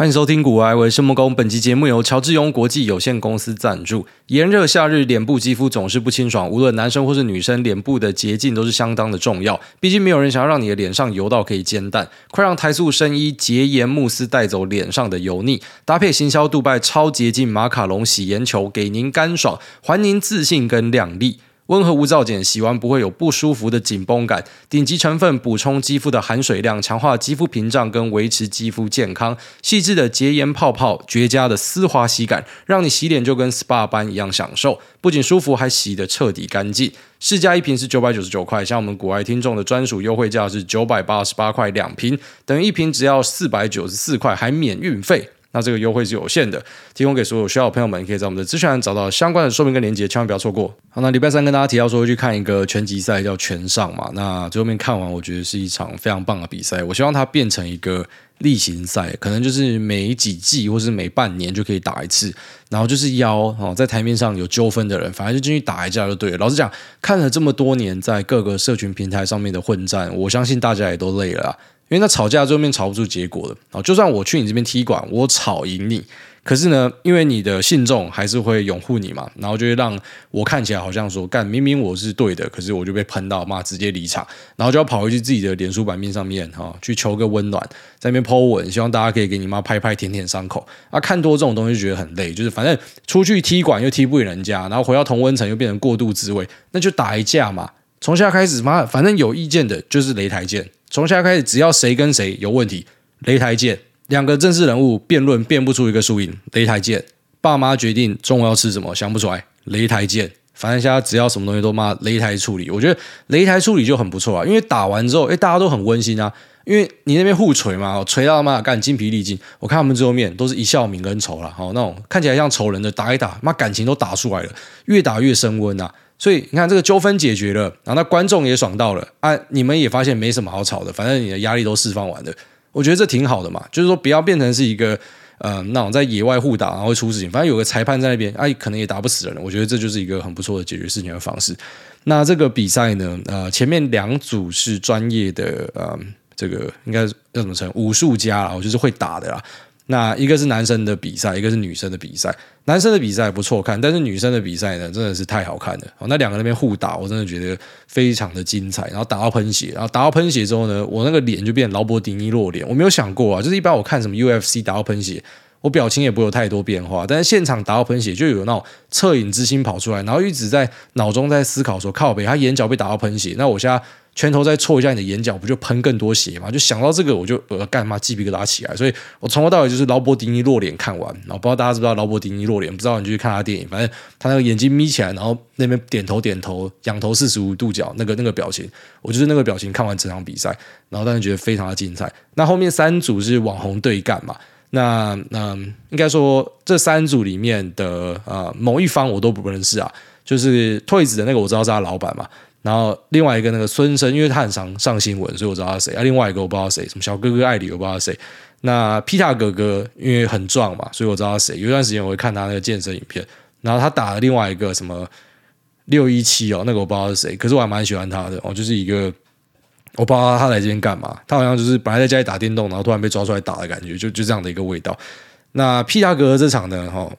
欢迎收听股癌，我是孟工。本期节目由乔治庸国际有限公司赞助。炎热夏日，脸部肌肤总是不清爽，无论男生或是女生，脸部的洁净都是相当的重要。毕竟没有人想要让你的脸上油到可以煎蛋。快让台塑生衣洁颜慕斯带走脸上的油腻，搭配行销杜拜超洁净马卡龙洗颜球，给您干爽，还您自信跟亮丽。温和无皂碱，洗完不会有不舒服的紧绷感。顶级成分补充肌肤的含水量，强化肌肤屏障跟维持肌肤健康。细致的洁颜泡泡，绝佳的丝滑洗感，让你洗脸就跟 SPA 般一样享受。不仅舒服，还洗得彻底干净。市价一瓶是九百九十九块，像我们古爱听众的专属优惠价是九百八十八块两瓶，等于一瓶只要四百九十四块，还免运费。那这个优惠是有限的，提供给所有需要的朋友们，可以在我们的资讯栏找到相关的说明跟链接，千万不要错过。好，那礼拜三跟大家提到说会去看一个拳击赛，叫拳上嘛。那最后面看完，我觉得是一场非常棒的比赛。我希望它变成一个例行赛，可能就是每几季或是每半年就可以打一次，然后就是邀哦在台面上有纠纷的人，反正就进去打一架就对了。老实讲，看了这么多年在各个社群平台上面的混战，我相信大家也都累了。因为那吵架最后面吵不出结果的啊，就算我去你这边踢馆，我吵赢你，可是呢，因为你的信众还是会拥护你嘛，然后就会让我看起来好像说，干明明我是对的，可是我就被喷到，妈直接离场，然后就要跑回去自己的脸书版面上面哈，去求个温暖，在那边 po 文，希望大家可以给你妈拍拍舔舔伤口。啊。看多这种东西就觉得很累，就是反正出去踢馆又踢不赢人家，然后回到同温层又变成过度滋味，那就打一架嘛，从现在开始妈，反正有意见的就是擂台见。从现在开始，只要谁跟谁有问题，擂台见。两个政治人物辩论辩不出一个输赢，擂台见。爸妈决定中午要吃什么，想不出来，擂台见。反正现在只要什么东西都骂擂台处理，我觉得擂台处理就很不错啊。因为打完之后，哎，大家都很温馨啊。因为你那边互锤嘛，锤到妈干精疲力尽。我看他们最后面都是一笑泯恩仇了，好那种看起来像仇人的打一打，妈感情都打出来了，越打越升温啊。所以你看，这个纠纷解决了，然后那观众也爽到了啊！你们也发现没什么好吵的，反正你的压力都释放完了。我觉得这挺好的嘛，就是说不要变成是一个呃那种在野外互打然后会出事情，反正有个裁判在那边，哎、啊，可能也打不死人。我觉得这就是一个很不错的解决事情的方式。那这个比赛呢，呃，前面两组是专业的，呃，这个应该叫什么称？武术家啦，我就是会打的啦。那一个是男生的比赛，一个是女生的比赛。男生的比赛不错看，但是女生的比赛呢，真的是太好看了。那两个那边互打，我真的觉得非常的精彩。然后打到喷血，然后打到喷血之后呢，我那个脸就变劳勃迪尼洛脸。我没有想过啊，就是一般我看什么 UFC 打到喷血，我表情也不会有太多变化。但是现场打到喷血，就有那种恻隐之心跑出来，然后一直在脑中在思考说：靠北，他眼角被打到喷血，那我现在。拳头再戳一下你的眼角，不就喷更多血吗？就想到这个，我就呃干嘛鸡皮疙瘩起来。所以我从头到尾就是劳勃迪尼落脸看完，然后不知道大家知不知道劳勃迪尼落脸？不知道你就去看他电影，反正他那个眼睛眯起来，然后那边点头点头，仰头四十五度角，那个那个表情，我就是那个表情看完整场比赛，然后当时觉得非常的精彩。那后面三组是网红对干嘛？那嗯，应该说这三组里面的呃某一方我都不认识啊，就是退子的那个我知道是他老板嘛。然后另外一个那个孙生，因为他很常上新闻，所以我知道他谁。啊，另外一个我不知道谁，什么小哥哥艾里，我不知道谁。那皮塔哥哥因为很壮嘛，所以我知道他谁。有一段时间我会看他那个健身影片，然后他打了另外一个什么六一七哦，那个我不知道是谁，可是我还蛮喜欢他的哦，就是一个我不知道他来这边干嘛，他好像就是本来在家里打电动，然后突然被抓出来打的感觉，就就这样的一个味道。那皮塔哥哥这场呢，哈。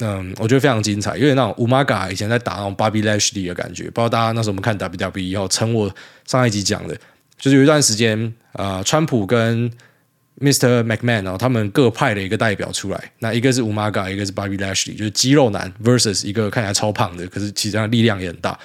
嗯，我觉得非常精彩，因为那种 Umaga 以前在打那种 Bobby Lashley 的感觉，不知道大家那时候我们看 WWE 以后，趁我上一集讲的，就是有一段时间，呃，川普跟 Mr. McMahon 哦，他们各派了一个代表出来，那一个是 Umaga，，一个是 Bobby Lashley，就是肌肉男 versus 一个看起来超胖的，可是其实他力量也很大，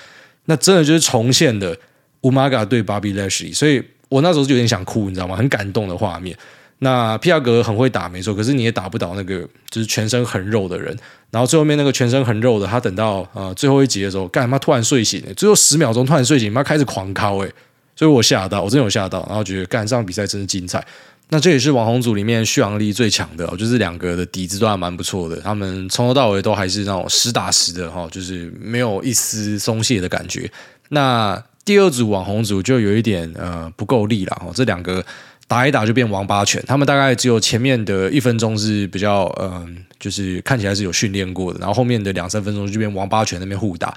那真的就是重现的 Umaga 对 Bobby Lashley，所以我那时候就有点想哭，你知道吗？很感动的画面。那皮亚格很会打，没错，可是你也打不倒那个就是全身很肉的人。然后最后面那个全身很肉的，他等到呃最后一集的时候，干嘛突然睡醒？最后十秒钟突然睡醒，妈开始狂敲诶，所以我吓到，我真有吓到，然后觉得干这场比赛真是精彩。那这也是网红组里面续航力最强的，就是两个的底子都还蛮不错的，他们从头到尾都还是那种实打实的哈，就是没有一丝松懈的感觉。那第二组网红组就有一点呃不够力了哈，这两个。打一打就变王八拳，他们大概只有前面的一分钟是比较，嗯、就是看起来是有训练过的，然后后面的两三分钟就变王八拳那边互打。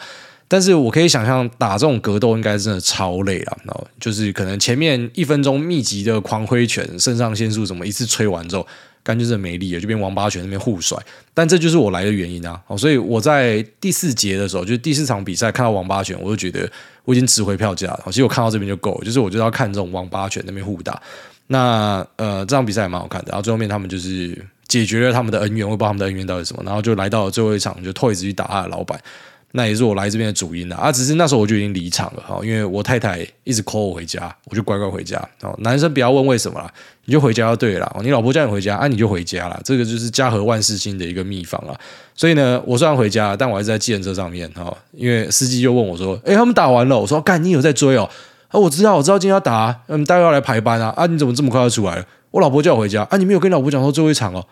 但是我可以想象，打这种格斗应该真的超累了，然后就是可能前面一分钟密集的狂挥拳，肾上腺素什么一次吹完之后，感觉真的没力了，就变王八拳那边互甩。但这就是我来的原因啊！所以我在第四节的时候，就是第四场比赛看到王八拳，我就觉得我已经值回票价了。其实我看到这边就够了，就是我就要看这种王八拳那边互打。那呃，这场比赛也蛮好看的。然后最后面他们就是解决了他们的恩怨，我不知道他们的恩怨到底什么，然后就来到最后一场，就 Toyz 去打他的老板。那也是我来这边的主因啦，啊，只是那时候我就已经离场了哈，因为我太太一直 call 我回家，我就乖乖回家。哦，男生不要问为什么啦，你就回家就对了。你老婆叫你回家，啊，你就回家了，这个就是家和万事兴的一个秘方啊。所以呢，我虽然回家，但我还是在计程车上面哈，因为司机就问我说：“诶，他们打完了？”我说：“干，你有在追哦？”啊，我知道，我知道今天要打，嗯，待会要来排班啊。啊，你怎么这么快就出来了？我老婆叫我回家，啊，你没有跟老婆讲说最后一场哦？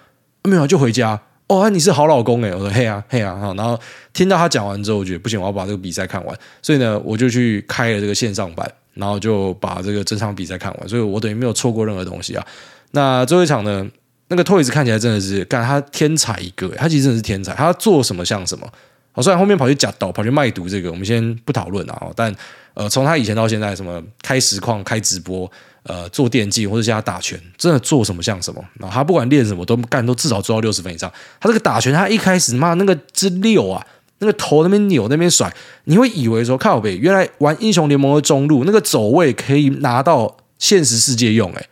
没有，就回家。哦，啊、你是好老公诶，我说嘿啊嘿啊，然后听到他讲完之后，我觉得不行，我要把这个比赛看完，所以呢，我就去开了这个线上版，然后就把这个整场比赛看完，所以我等于没有错过任何东西啊。那最后一场呢，那个 Toys 看起来真的是，干他天才一个，他其实真的是天才，他做什么像什么。好，虽然后面跑去假赌，跑去卖毒，这个我们先不讨论啊，但呃，从他以前到现在，什么开实况、开直播。呃，做电竞或者现在打拳，真的做什么像什么。然后他不管练什么都干，都至少做到六十分以上。他这个打拳，他一开始妈那个之溜啊，那个头那边扭那边甩，你会以为说靠北，原来玩英雄联盟的中路那个走位可以拿到现实世界用，诶，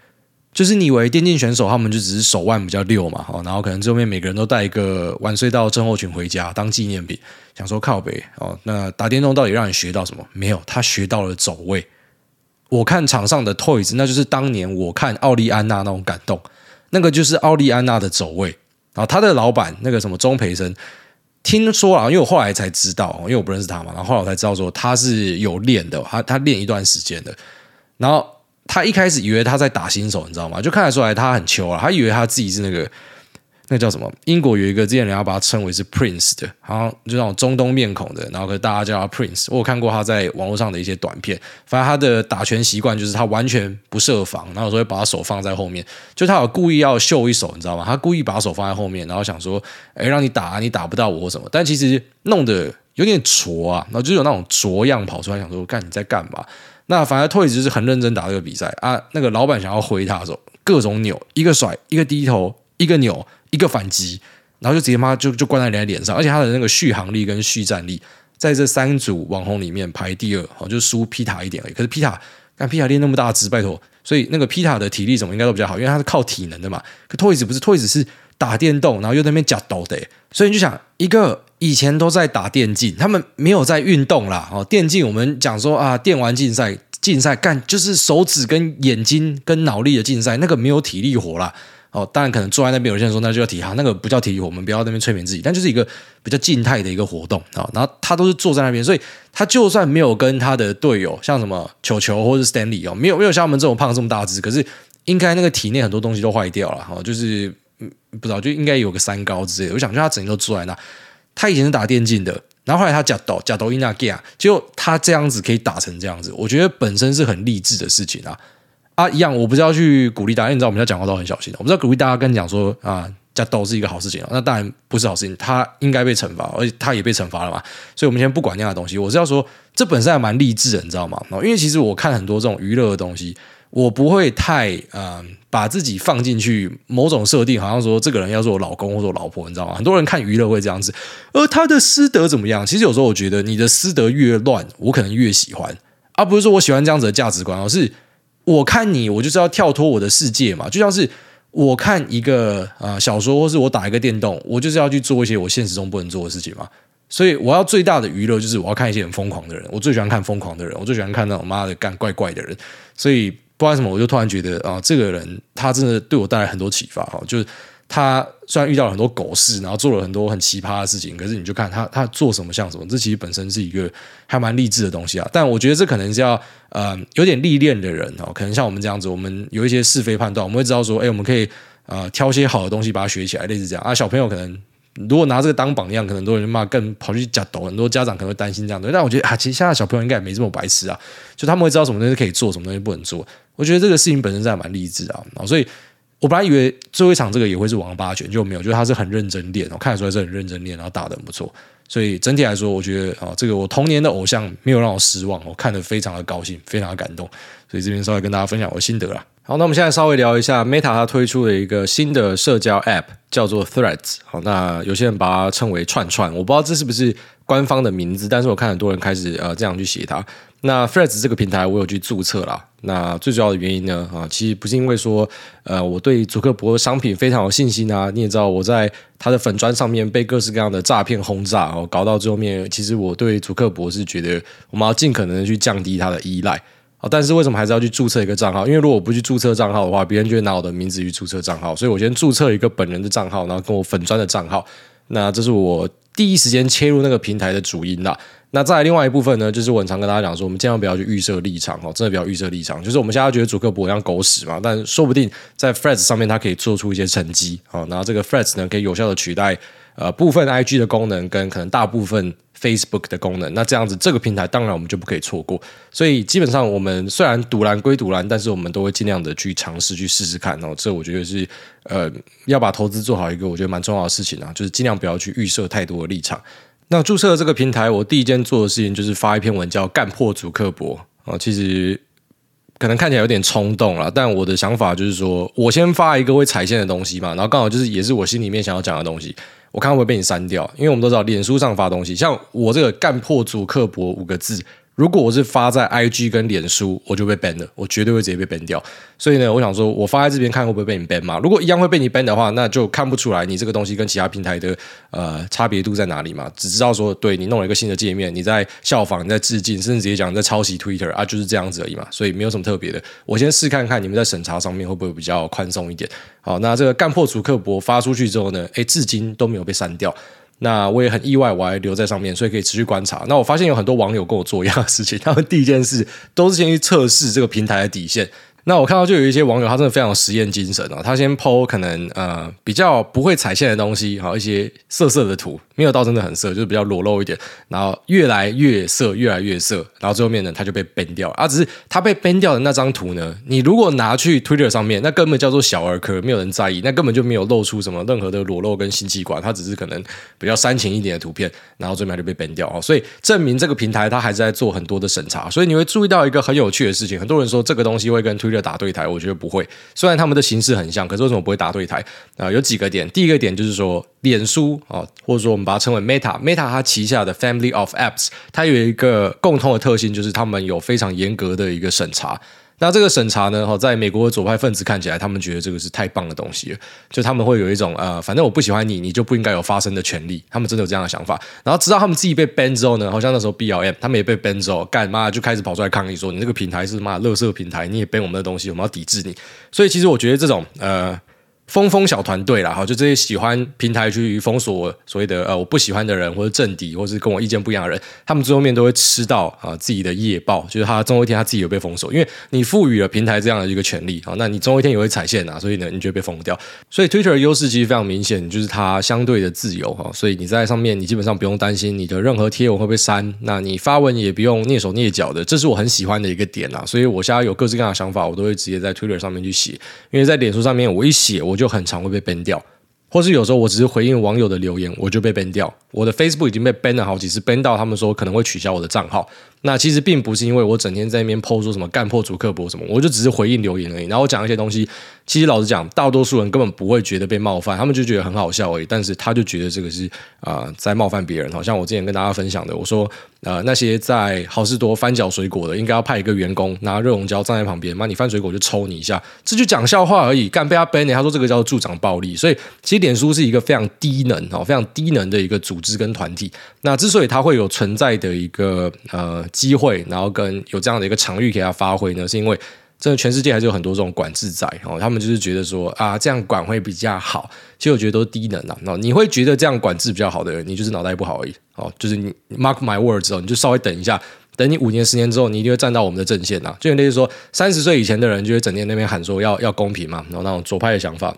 就是你以为电竞选手他们就只是手腕比较溜嘛，然后可能最后面每个人都带一个晚睡到症候群回家当纪念品，想说靠北哦，那打电动到底让你学到什么？没有，他学到了走位。我看场上的 Toys，那就是当年我看奥利安娜那种感动，那个就是奥利安娜的走位。然后他的老板那个什么钟培生，听说啊，因为我后来才知道，因为我不认识他嘛，然后后来我才知道说他是有练的，他他练一段时间的。然后他一开始以为他在打新手，你知道吗？就看得出来他很秋啊，他以为他自己是那个。那叫什么？英国有一个之前人家把他称为是 Prince 的，好像就那种中东面孔的，然后可大家叫他 Prince。我有看过他在网络上的一些短片，反正他的打拳习惯就是他完全不设防，然后有时候会把他手放在后面，就他有故意要秀一手，你知道吗？他故意把手放在后面，然后想说，哎，让你打，你打不到我或什么，但其实弄得有点拙啊，然后就有那种拙样跑出来，想说，干你在干嘛？那反而 Toyz 就是很认真打这个比赛啊。那个老板想要挥他的时候，各种扭，一个甩，一个低头，一个扭。一个反击，然后就直接妈就就灌在人家脸上，而且他的那个续航力跟续战力，在这三组网红里面排第二，哦，就输皮塔一点而已。可是皮塔，看皮塔练那么大只，拜托，所以那个皮塔的体力什么应该都比较好，因为他是靠体能的嘛。可 Toys 不是 Toys 是打电动，然后又在那边夹抖的，所以你就想，一个以前都在打电竞，他们没有在运动啦。哦，电竞我们讲说啊，电玩竞赛，竞赛干就是手指跟眼睛跟脑力的竞赛，那个没有体力活啦。哦，当然可能坐在那边，有些人说那就要体哈，那个不叫体育，我们不要在那边催眠自己，但就是一个比较静态的一个活动啊。然后他都是坐在那边，所以他就算没有跟他的队友，像什么球球或者 Stanley 哦，没有没有像我们这种胖这么大只，可是应该那个体内很多东西都坏掉了哈，就是不知道就应该有个三高之类的。我想就他整天都坐在那，他以前是打电竞的，然后后来他假抖假抖音那 g 结果他这样子可以打成这样子，我觉得本身是很励志的事情啊。啊，一样，我不是要去鼓励大家，你知道我们家讲话都很小心的。我不是要鼓励大家跟你讲说啊，加斗是一个好事情，那当然不是好事情，他应该被惩罚，而且他也被惩罚了嘛。所以，我们先不管那样的东西。我是要说，这本身还蛮励志的，你知道吗？因为其实我看很多这种娱乐的东西，我不会太嗯、把自己放进去某种设定，好像说这个人要做我老公或者我老婆，你知道吗？很多人看娱乐会这样子，而他的私德怎么样？其实有时候我觉得你的私德越乱，我可能越喜欢，而不是说我喜欢这样子的价值观，而是。我看你，我就是要跳脱我的世界嘛，就像是我看一个啊、小说，或是我打一个电动，我就是要去做一些我现实中不能做的事情嘛。所以我要最大的娱乐就是我要看一些很疯狂的人，我最喜欢看疯狂的人，我最喜欢看那种妈的干怪怪的人。所以不管什么，我就突然觉得啊、这个人他真的对我带来很多启发哈，就是。他虽然遇到了很多狗事，然后做了很多很奇葩的事情，可是你就看他他做什么像什么，这其实本身是一个还蛮励志的东西啊。但我觉得这可能是要呃有点历练的人哦，可能像我们这样子，我们有一些是非判断，我们会知道说，哎，我们可以呃挑些好的东西把它学起来，类似这样啊。小朋友可能如果拿这个当榜样，可能很多人骂更跑去假抖，很多家长可能会担心这样的。但我觉得啊，其实现在小朋友应该也没这么白痴啊，就他们会知道什么东西可以做，什么东西不能做。我觉得这个事情本身是还蛮励志啊，所以。我本来以为最后一场这个也会是王八拳，就没有，就是他是很认真练，我看得出来是很认真练，然后打得很不错。所以整体来说，我觉得啊，这个我童年的偶像没有让我失望，我看得非常的高兴，非常的感动。所以这边稍微跟大家分享我的心得啦。好，那我们现在稍微聊一下 Meta 它推出了一个新的社交 App，叫做 Threads。好，那有些人把它称为串串，我不知道这是不是官方的名字，但是我看很多人开始呃这样去写它。那 Threads 这个平台我有去注册啦。那最主要的原因呢，啊，其实不是因为说呃我对祖克伯商品非常有信心啊。你也知道我在他的粉砖上面被各式各样的诈骗轰炸哦，搞到最后面，其实我对祖克伯是觉得我们要尽可能的去降低他的依赖。但是为什么还是要去注册一个账号？因为如果我不去注册账号的话，别人就会拿我的名字去注册账号。所以我先注册一个本人的账号，然后跟我粉砖的账号。那这是我第一时间切入那个平台的主因啦。那再另外一部分呢，就是我常跟大家讲说，我们尽量不要去预设立场哦，真的不要预设立场。就是我们现在觉得主客博一样狗屎嘛，但说不定在 Threads 上面，它可以做出一些成绩啊。然后这个 Threads 呢，可以有效的取代呃部分 IG 的功能，跟可能大部分。Facebook 的功能，那这样子这个平台当然我们就不可以错过。所以基本上我们虽然赌烂归赌烂，但是我们都会尽量的去尝试去试试看。哦这我觉得是呃要把投资做好一个我觉得蛮重要的事情啊，就是尽量不要去预设太多的立场。那注册这个平台，我第一件做的事情就是发一篇文叫“干破主刻薄”啊，其实可能看起来有点冲动了，但我的想法就是说我先发一个会踩线的东西嘛，然后刚好就是也是我心里面想要讲的东西。我看会不会被你删掉，因为我们都知道脸书上发东西，像我这个“干破主刻薄”五个字。如果我是发在 IG 跟脸书，我就被 ban 了，我绝对会直接被 ban 掉。所以呢，我想说，我发在这边看会不会被你 ban 嘛？如果一样会被你 ban 的话，那就看不出来你这个东西跟其他平台的呃差别度在哪里嘛？只知道说，对你弄了一个新的界面，你在效仿，你在致敬，甚至直接讲你在抄袭 Twitter 啊，就是这样子而已嘛。所以没有什么特别的。我先试看看你们在审查上面会不会比较宽松一点。好，那这个干破祖克伯发出去之后呢，诶，至今都没有被删掉。那我也很意外，我还留在上面，所以可以持续观察。那我发现有很多网友跟我做一样的事情，他们第一件事都是先去测试这个平台的底线。那我看到就有一些网友，他真的非常有实验精神哦。他先 po 可能呃比较不会踩线的东西，好一些色色的图，没有到真的很色，就是比较裸露一点。然后越来越色，越来越色，然后最后面呢，他就被 ban 掉了。啊，只是他被 ban 掉的那张图呢，你如果拿去 Twitter 上面，那根本叫做小儿科，没有人在意，那根本就没有露出什么任何的裸露跟性器官，它只是可能比较煽情一点的图片，然后最后面就被 ban 掉哦。所以证明这个平台它还是在做很多的审查。所以你会注意到一个很有趣的事情，很多人说这个东西会跟 Twitter 打对台，我觉得不会。虽然他们的形式很像，可是为什么不会打对台？啊、呃，有几个点。第一个点就是说，脸书啊、或者说我们把它称为 Meta，Meta 它旗下的 Family of Apps，它有一个共通的特性，就是他们有非常严格的一个审查。那这个审查呢，哈，在美国左派分子看起来，他们觉得这个是太棒的东西，就他们会有一种呃，反正我不喜欢你，你就不应该有发声的权利。他们真的有这样的想法。然后知道他们自己被 ban 之后呢，好像那时候 BLM 他们也被 ban 之后，干嘛就开始跑出来抗议说，你这个平台是妈垃圾平台，你也 ban 我们的东西，我们要抵制你。所以其实我觉得这种呃。封封小团队啦，哈，就这些喜欢平台去封锁所谓的呃我不喜欢的人，或者政敌，或者是跟我意见不一样的人，他们最后面都会吃到啊自己的业报，就是他终有一天他自己有被封锁，因为你赋予了平台这样的一个权利啊，那你终有一天也会踩线啊，所以呢，你就会被封掉。所以 Twitter 的优势其实非常明显，就是它相对的自由哈，所以你在上面你基本上不用担心你的任何贴文会被删，那你发文也不用蹑手蹑脚的，这是我很喜欢的一个点啊。所以我现在有各式各样的想法，我都会直接在 Twitter 上面去写，因为在脸书上面我一写我我就很常会被 ban 掉，或是有时候我只是回应网友的留言，我就被 ban 掉。我的 Facebook 已经被 ban 了好几次，ban 到他们说可能会取消我的账号。那其实并不是因为我整天在那边 po 说什么干破主刻薄什么，我就只是回应留言而已。然后我讲一些东西，其实老实讲，大多数人根本不会觉得被冒犯，他们就觉得很好笑而已。但是他就觉得这个是啊、在冒犯别人。好像我之前跟大家分享的，我说呃那些在好市多翻搅水果的，应该要派一个员工拿热熔胶站在旁边，妈你翻水果就抽你一下，这就讲笑话而已。干被他 ban，他说这个叫做助长暴力。所以其实脸书是一个非常低能哦，非常低能的一个组织跟团体。那之所以它会有存在的一个呃机会，然后跟有这样的一个场域给它发挥呢，是因为真的全世界还是有很多这种管制在哦，他们就是觉得说啊这样管会比较好，其实我觉得都是低能啊。那你会觉得这样管制比较好的人，你就是脑袋不好而已哦。就是你 mark my words 之后，你就稍微等一下，等你五年十年之后，你一定会站到我们的阵线呐。就类似说三十岁以前的人，就会整天那边喊说要要公平嘛，然后那种左派的想法。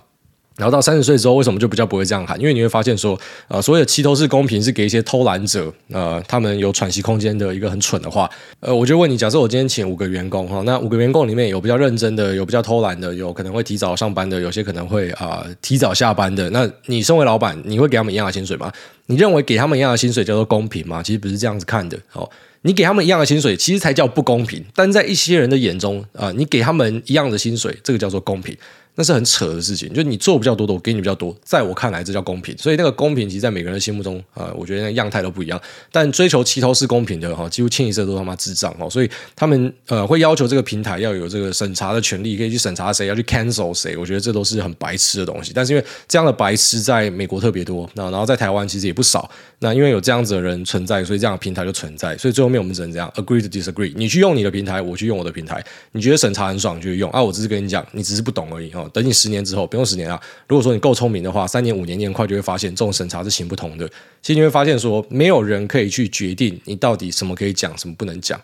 然后到三十岁之后，为什么就比较不会这样喊？因为你会发现说，呃，所谓的齐头式公平是给一些偷懒者，呃，他们有喘息空间的一个很蠢的话。呃，我就问你，假设我今天请五个员工哈，那五个员工里面有比较认真的，有比较偷懒的，有可能会提早上班的，有些可能会啊、呃、提早下班的。那你身为老板，你会给他们一样的薪水吗？你认为给他们一样的薪水叫做公平吗？其实不是这样子看的。哦，你给他们一样的薪水，其实才叫不公平。但在一些人的眼中啊、呃，你给他们一样的薪水，这个叫做公平。那是很扯的事情，就你做比较多的，我给你比较多，在我看来这叫公平。所以那个公平，其实在每个人心目中、呃，我觉得那样态都不一样。但追求齐头式公平的哈，几乎清一色都他妈智障哦。所以他们呃会要求这个平台要有这个审查的权利，可以去审查谁要去 cancel 谁。我觉得这都是很白痴的东西。但是因为这样的白痴在美国特别多，那然后在台湾其实也不少。那因为有这样子的人存在，所以这样的平台就存在。所以最后面我们只能这样 agree to disagree。你去用你的平台，我去用我的平台。你觉得审查很爽，就用啊。我只是跟你讲，你只是不懂而已哦等你十年之后。不用十年啊！如果说你够聪明的话，三年、五年、年快就会发现这种审查是行不通的。其实你会发现说，没有人可以去决定你到底什么可以讲，什么不能讲。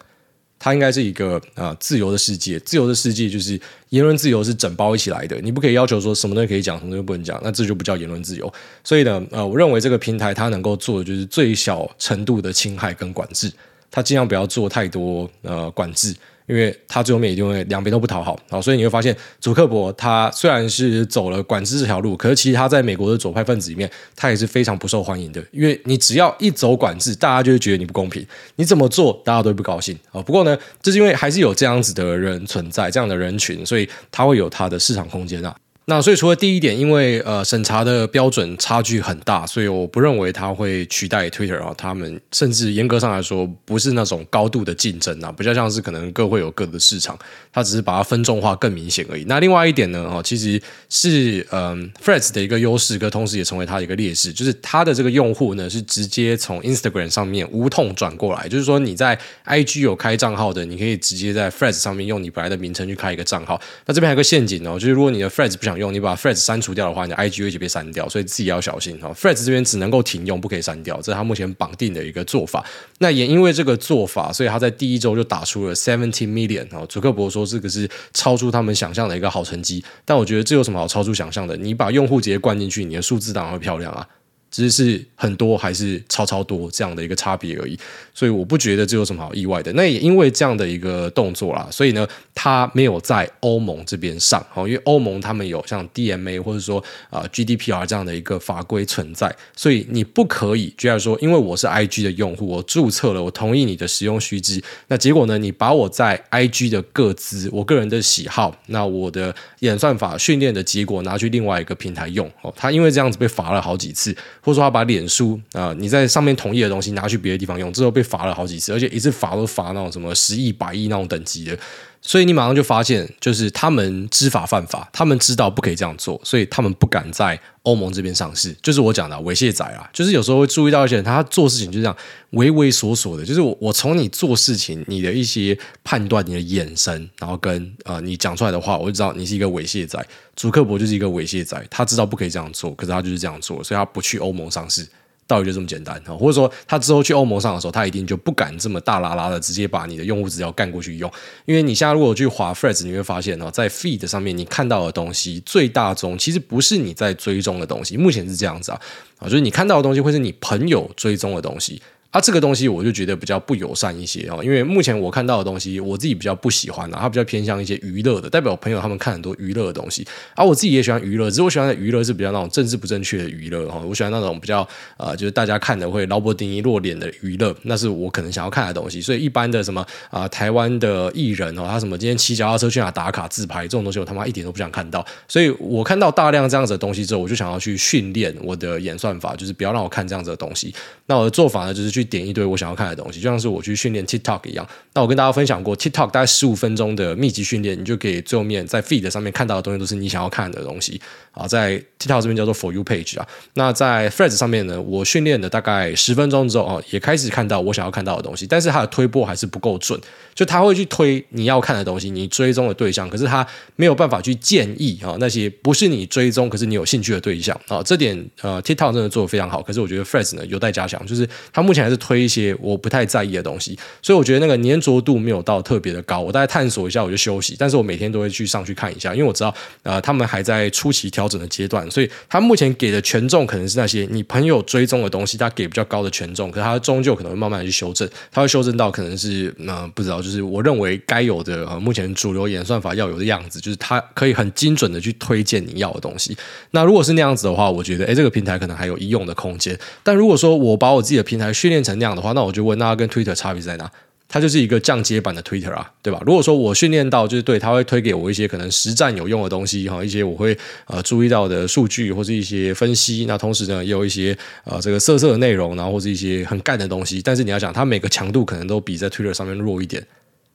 它应该是一个啊、自由的世界，自由的世界就是言论自由是整包一起来的。你不可以要求说什么东西可以讲，什么东西不能讲，那这就不叫言论自由。所以呢，呃，我认为这个平台它能够做的就是最小程度的侵害跟管制，他尽量不要做太多呃管制。因为他最后面一定会两边都不讨好啊，所以你会发现祖克伯他虽然是走了管制这条路，可是其实他在美国的左派分子里面，他也是非常不受欢迎的。因为你只要一走管制，大家就会觉得你不公平，你怎么做大家都不高兴啊。不过呢，这是因为还是有这样子的人存在，这样的人群，所以他会有他的市场空间啊。那所以除了第一点，因为呃审查的标准差距很大，所以我不认为它会取代 Twitter 啊。他们甚至严格上来说不是那种高度的竞争啊，比较像是可能各会有各的市场，它只是把它分众化更明显而已。那另外一点呢，哦，其实是嗯 Threads 的一个优势，跟同时也成为它的一个劣势，就是它的这个用户呢是直接从 Instagram 上面无痛转过来，就是说你在 IG 有开账号的，你可以直接在 Threads 上面用你本来的名称去开一个账号。那这边还有个陷阱哦，就是如果你的 Threads 不想用，用你把 Threads 删除掉的话，你的 IG 会一起被删掉，所以自己要小心哈。Threads 这边只能够停用，不可以删掉，这是他目前绑定的一个做法。那也因为这个做法，所以他在第一周就打出了 seventy million 哈。祖克伯说这个是超出他们想象的一个好成绩，但我觉得这有什么好超出想象的？你把用户直接灌进去，你的数字当然会漂亮啊。只是很多还是超超多这样的一个差别而已，所以我不觉得这有什么好意外的。那也因为这样的一个动作啦，所以呢，他没有在欧盟这边上哦，因为欧盟他们有像 DMA 或者说啊 GDPR 这样的一个法规存在，所以你不可以，居然说因为我是 IG 的用户，我注册了，我同意你的使用须知，那结果呢，你把我在 IG 的个资，我个人的喜好，那我的演算法训练的结果拿去另外一个平台用，哦，他因为这样子被罚了好几次。或者说他把脸书啊、你在上面同意的东西拿去别的地方用，之后被罚了好几次，而且一次罚都罚那种什么十亿、百亿那种等级的。所以你马上就发现，就是他们知法犯法，他们知道不可以这样做，所以他们不敢在欧盟这边上市。就是我讲的猥亵仔啊，就是有时候会注意到一些人，他做事情就这样畏畏缩缩的。就是我我从你做事情，你的一些判断，你的眼神，然后跟、呃、你讲出来的话，我就知道你是一个猥亵仔。祖克伯就是一个猥亵仔，他知道不可以这样做，可是他就是这样做，所以他不去欧盟上市。道理就这么简单，或者说他之后去欧盟上的时候，他一定就不敢这么大拉拉的直接把你的用户资料干过去用，因为你现在如果去划 Threads，你会发现在 Feed 上面你看到的东西最大宗其实不是你在追踪的东西，目前是这样子，啊，就是你看到的东西会是你朋友追踪的东西。啊，这个东西我就觉得比较不友善一些哦，因为目前我看到的东西，我自己比较不喜欢啊，它比较偏向一些娱乐的，代表我朋友他们看很多娱乐的东西，啊、我自己也喜欢娱乐，只是我喜欢的娱乐是比较那种政治不正确的娱乐哈，我喜欢那种比较呃，就是大家看的会劳勃丁尼落脸的娱乐，那是我可能想要看的东西，所以一般的什么啊、台湾的艺人哦，他什么今天骑脚踏车去哪打卡自拍这种东西，我他妈一点都不想看到，所以我看到大量这样子的东西之后，我就想要去训练我的演算法，就是不要让我看这样子的东西。那我的做法呢，就是去点一堆我想要看。的东西，就像是我去训练 TikTok 一样。那我跟大家分享过，TikTok 大概十五分钟的密集训练，你就可以最后面在 Feed 上面看到的东西都是你想要看的东西啊。在 TikTok 这边叫做 For You Page 啊。那在 Threads 上面呢，我训练了大概十分钟之后啊，也开始看到我想要看到的东西，但是它的推播还是不够准，就他会去推你要看的东西，你追踪的对象，可是他没有办法去建议啊那些不是你追踪可是你有兴趣的对象啊。这点呃 TikTok 真的做得非常好，可是我觉得 Threads 呢有待加强，就是他目前推一些我。不太在意的东西，所以我觉得那个粘着度没有到特别的高。我大概探索一下，我就休息。但是我每天都会去上去看一下，因为我知道，呃，他们还在初期调整的阶段，所以他目前给的权重可能是那些你朋友追踪的东西，他给比较高的权重，可是他终究可能会慢慢去修正，他会修正到可能是，呃，不知道，就是我认为该有的，目前主流演算法要有的样子，就是它可以很精准的去推荐你要的东西。那如果是那样子的话，我觉得，诶，这个平台可能还有一用的空间。但如果说我把我自己的平台训练成那样的话，那我就。问，那跟 Twitter 差别在哪？它就是一个降阶版的 Twitter 啊，对吧？如果说我训练到就是对，它会推给我一些可能实战有用的东西哈，一些我会呃注意到的数据或是一些分析。那同时呢，也有一些呃这个色色的内容，然后或是一些很干的东西。但是你要讲，它每个强度可能都比在 Twitter 上面弱一点，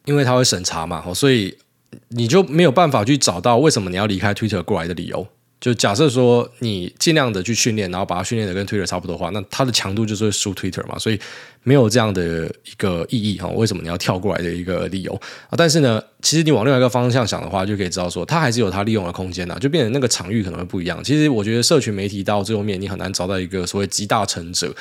因为它会审查嘛，所以你就没有办法去找到为什么你要离开 Twitter 过来的理由。就假设说你尽量的去训练，然后把它训练的跟 Twitter 差不多的话，那它的强度就是会输 Twitter 嘛，所以没有这样的一个意义哈。为什么你要跳过来的一个理由啊？但是呢，其实你往另外一个方向想的话，就可以知道说，它还是有它利用的空间的，就变成那个场域可能会不一样。其实我觉得社群媒体到最后面，你很难找到一个所谓集大成者。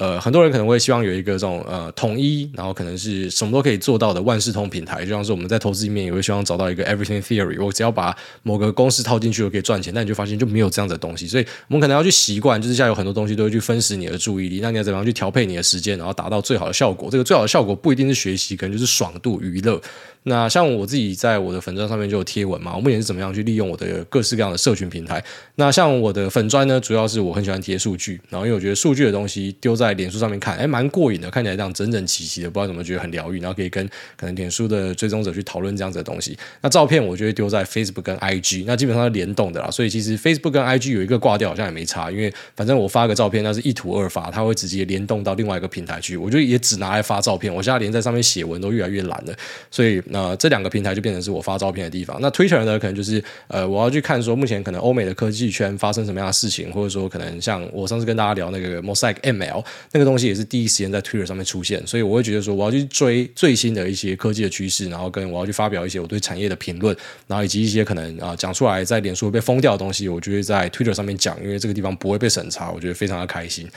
呃，很多人可能会希望有一个这种呃统一，然后可能是什么都可以做到的万事通平台，就像是我们在投资里面也会希望找到一个 everything theory，我只要把某个公司套进去，我可以赚钱。但你就发现就没有这样的东西，所以我们可能要去习惯，就是现在有很多东西都会去分食你的注意力，那你要怎么样去调配你的时间，然后达到最好的效果？这个最好的效果不一定是学习，可能就是爽度娱乐。那像我自己在我的粉砖上面就有贴文嘛，我目前是怎么样去利用我的各式各样的社群平台？那像我的粉砖呢，主要是我很喜欢贴数据，然后因为我觉得数据的东西丢在脸书上面看，哎，蛮过瘾的，看起来这样整整齐齐的，不知道怎么觉得很疗愈，然后可以跟可能脸书的追踪者去讨论这样子的东西。那照片我就会丢在 Facebook 跟 IG，那基本上是联动的啦，所以其实 Facebook 跟 IG 有一个挂掉好像也没差，因为反正我发个照片，那是一图二发，它会直接联动到另外一个平台去，我就也只拿来发照片，我现在连在上面写文都越来越懒了，所以那、这两个平台。就变成是我发照片的地方。那 Twitter 呢，可能就是呃，我要去看说目前可能欧美的科技圈发生什么样的事情，或者说可能像我上次跟大家聊那个 Mosaic ML 那个东西，也是第一时间在 Twitter 上面出现，所以我会觉得说我要去追最新的一些科技的趋势，然后跟我要去发表一些我对产业的评论，然后以及一些可能啊讲出来在脸书被封掉的东西，我就会在 Twitter 上面讲，因为这个地方不会被审查，我觉得非常的开心。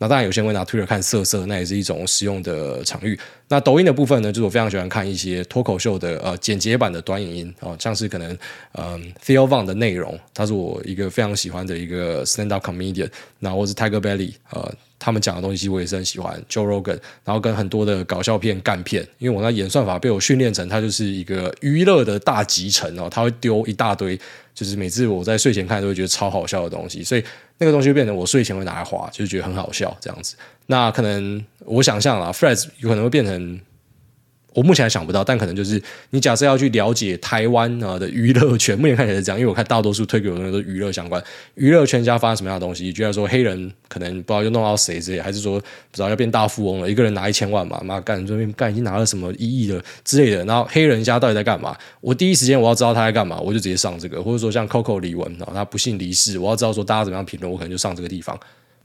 那当然，有些人会拿 Twitter 看色色，那也是一种实用的场域。那抖音的部分呢，就是我非常喜欢看一些脱口秀的呃简洁版的短影音哦，像是可能嗯、呃、Theo Von 的内容，他是我一个非常喜欢的一个 stand up comedian，那或是 Tiger Belly 呃，他们讲的东西我也是很喜欢 Joe Rogan，然后跟很多的搞笑片干片，因为我那演算法被我训练成，它就是一个娱乐的大集成哦，他会丢一大堆，就是每次我在睡前看都会觉得超好笑的东西，所以。那个东西就变成我睡前会拿来滑，就是觉得很好笑这样子。那可能我想象啊 f r e d s 有可能会变成。我目前还想不到，但可能就是你假设要去了解台湾啊的娱乐圈，目前看起来是这样，因为我看大多数推给我的都是娱乐相关，娱乐圈家发生什么样的东西？居然说黑人可能不知道又弄到谁之类，还是说不知道要变大富翁了，一个人拿一千万嘛，妈干这边干已经拿了什么一亿的之类的，然后黑人家到底在干嘛？我第一时间我要知道他在干嘛，我就直接上这个，或者说像 Coco 李玟啊，他不幸离世，我要知道说大家怎么样评论，我可能就上这个地方。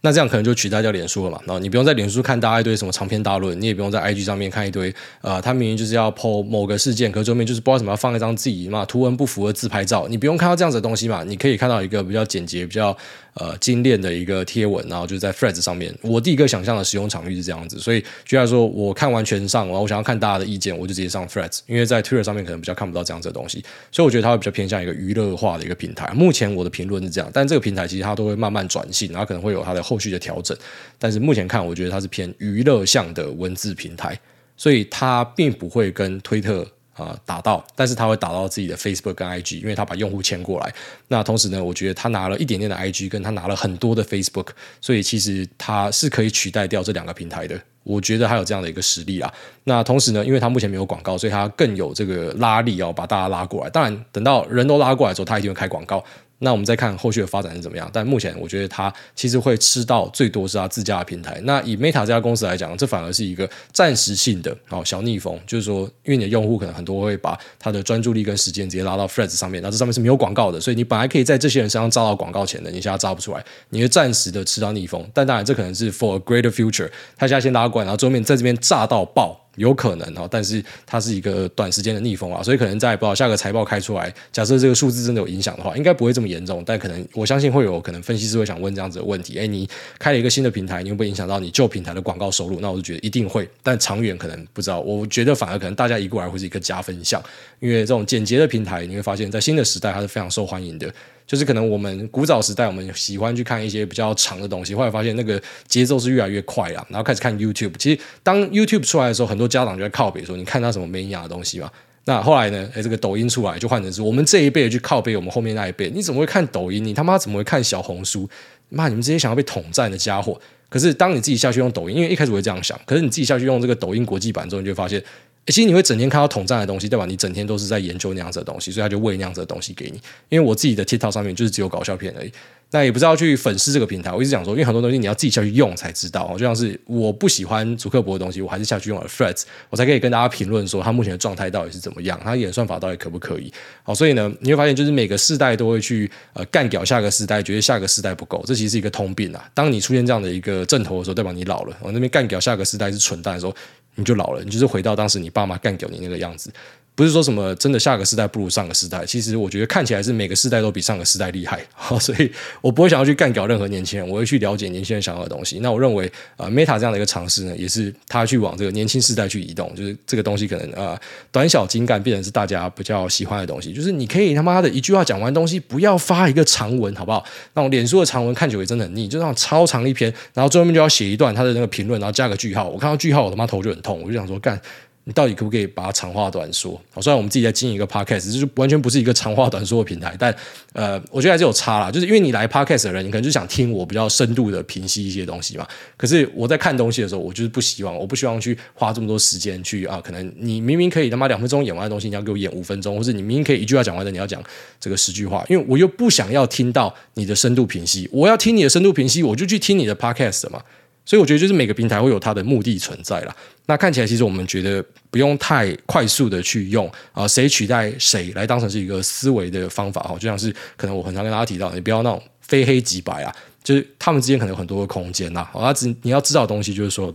那这样可能就取代掉脸书了嘛？然后你不用在脸书看大家一堆什么长篇大论，你也不用在 IG 上面看一堆，呃，他明明就是要 po 某个事件，可是后面就是不知道为什么要放一张自己嘛图文不符合自拍照，你不用看到这样子的东西嘛？你可以看到一个比较简洁、比较。呃，精炼的一个贴文，然后就在 Threads 上面。我第一个想象的使用场域是这样子，所以就来说，我看完全上，然后我想要看大家的意见，我就直接上 Threads，因为在 Twitter 上面可能比较看不到这样子的东西，所以我觉得它会比较偏向一个娱乐化的一个平台。目前我的评论是这样，但这个平台其实它都会慢慢转型，然后可能会有它的后续的调整。但是目前看，我觉得它是偏娱乐向的文字平台，所以它并不会跟推特。啊、打到，但是他会打到自己的 Facebook 跟 IG，因为他把用户牵过来。那同时呢，我觉得他拿了一点点的 IG，跟他拿了很多的 Facebook，所以其实他是可以取代掉这两个平台的。我觉得他有这样的一个实力啊。那同时呢，因为他目前没有广告，所以他更有这个拉力哦，把大家拉过来。当然，等到人都拉过来之后，他一定会开广告。那我们再看后续的发展是怎么样，但目前我觉得它其实会吃到最多是它自家的平台。那以 Meta 这家公司来讲，这反而是一个暂时性的哦小逆风，就是说，因为你的用户可能很多会把他的专注力跟时间直接拉到 f r e d s 上面，那这上面是没有广告的，所以你本来可以在这些人身上招到广告钱的，你现在招不出来，你会暂时的吃到逆风。但当然，这可能是 for a greater future，他现在先拉过来，然后后面在这边炸到爆。有可能哦，但是它是一个短时间的逆风啊，所以可能在不知道下个财报开出来，假设这个数字真的有影响的话，应该不会这么严重，但可能我相信会有可能分析师会想问这样子的问题：哎，你开了一个新的平台，你会不会影响到你旧平台的广告收入？那我就觉得一定会，但长远可能不知道。我觉得反而可能大家移过来会是一个加分项，因为这种简洁的平台，你会发现在新的时代它是非常受欢迎的。就是可能我们古早时代，我们喜欢去看一些比较长的东西，后来发现那个节奏是越来越快了，然后开始看 YouTube。其实当 YouTube 出来的时候，很多家长就在靠北说：“你看他什么没营养的东西嘛？”那后来呢？诶，这个抖音出来就换成是我们这一辈去靠北我们后面那一辈。你怎么会看抖音？你他妈怎么会看小红书？妈，你们这些想要被统战的家伙！可是当你自己下去用抖音，因为一开始会这样想，可是你自己下去用这个抖音国际版之后，你就发现。其实你会整天看到统战的东西，代表你整天都是在研究那样子的东西，所以他就喂那样子的东西给你。因为我自己的 TikTok 上面就是只有搞笑片而已。那也不知道去粉饰这个平台，我一直讲说，因为很多东西你要自己下去用才知道。就像是我不喜欢祖克伯的东西，我还是下去用了 Threads，我才可以跟大家评论说他目前的状态到底是怎么样，他演算法到底可不可以。好，所以呢，你会发现就是每个世代都会去呃干掉下个世代，觉得下个世代不够，这其实是一个通病啊。当你出现这样的一个阵头的时候，代表你老了。我那边干掉下个世代是蠢蛋的时候，你就老了，你就是回到当时你爸妈干掉你那个样子。不是说什么真的下个世代不如上个世代，其实我觉得看起来是每个世代都比上个世代厉害，所以我不会想要去干掉任何年轻人，我会去了解年轻人想要的东西。那我认为呃，Meta 这样的一个尝试呢，也是他去往这个年轻世代去移动，就是这个东西可能呃短小精干，变成是大家比较喜欢的东西。就是你可以他妈的一句话讲完东西，不要发一个长文，好不好？那种脸书的长文看久也真的很腻，就那种超长一篇，然后最后面就要写一段他的那个评论，然后加个句号。我看到句号，我他妈头就很痛，我就想说干。你到底可不可以把它长话短说？好，虽然我们自己在经营一个 podcast，就是完全不是一个长话短说的平台，但呃，我觉得还是有差啦。就是因为你来 podcast 的人，你可能就想听我比较深度的评析一些东西嘛。可是我在看东西的时候，我就是不希望，我不希望去花这么多时间去啊。可能你明明可以他妈两分钟演完的东西，你要给我演五分钟，或者你明明可以一句话讲完的，你要讲这个十句话。因为我又不想要听到你的深度评析，我要听你的深度评析，我就去听你的 podcast 嘛。所以我觉得，就是每个平台会有它的目的存在啦。那看起来，其实我们觉得不用太快速的去用啊，谁取代谁来当成是一个思维的方法哈。就像是可能我很常跟大家提到，你不要那种非黑即白啊，就是他们之间可能有很多的空间呐。啊，只你要知道的东西就是说，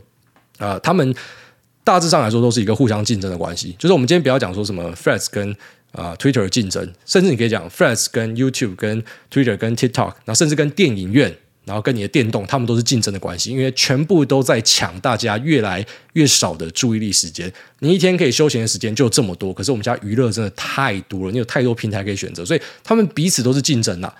啊，他们大致上来说都是一个互相竞争的关系。就是我们今天不要讲说什么 Threads 跟啊 Twitter 竞争，甚至你可以讲 Threads 跟 YouTube 跟 Twitter 跟 TikTok，那甚至跟电影院。然后跟你的电动，他们都是竞争的关系，因为全部都在抢大家越来越少的注意力时间。你一天可以休闲的时间就这么多，可是我们家娱乐真的太多了，你有太多平台可以选择，所以他们彼此都是竞争呐。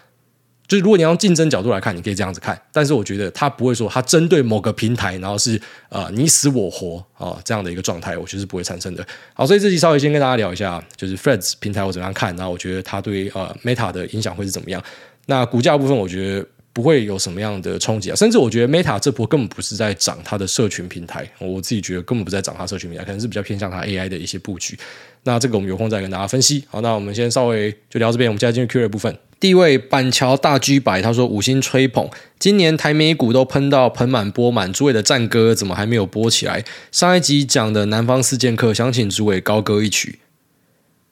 就是如果你要用竞争角度来看，你可以这样子看，但是我觉得他不会说他针对某个平台，然后是呃你死我活啊这样的一个状态，我觉得是不会产生的。好，所以这期稍微先跟大家聊一下，就是 freds 平台我怎么样看，然后我觉得它对呃 Meta 的影响会是怎么样。那股价部分，我觉得。不会有什么样的冲击啊，甚至我觉得 Meta 这波根本不是在涨它的社群平台，我自己觉得根本不在涨它社群平台，可能是比较偏向它 AI 的一些布局。那这个我们有空再跟大家分析。好，那我们先稍微就聊这边，我们现在进入 Q&A 部分。第一位板桥大 G 白他说五星吹捧，今年台美股都喷到盆满钵满，诸位的战歌怎么还没有播起来？上一集讲的南方四剑客，想请诸位高歌一曲。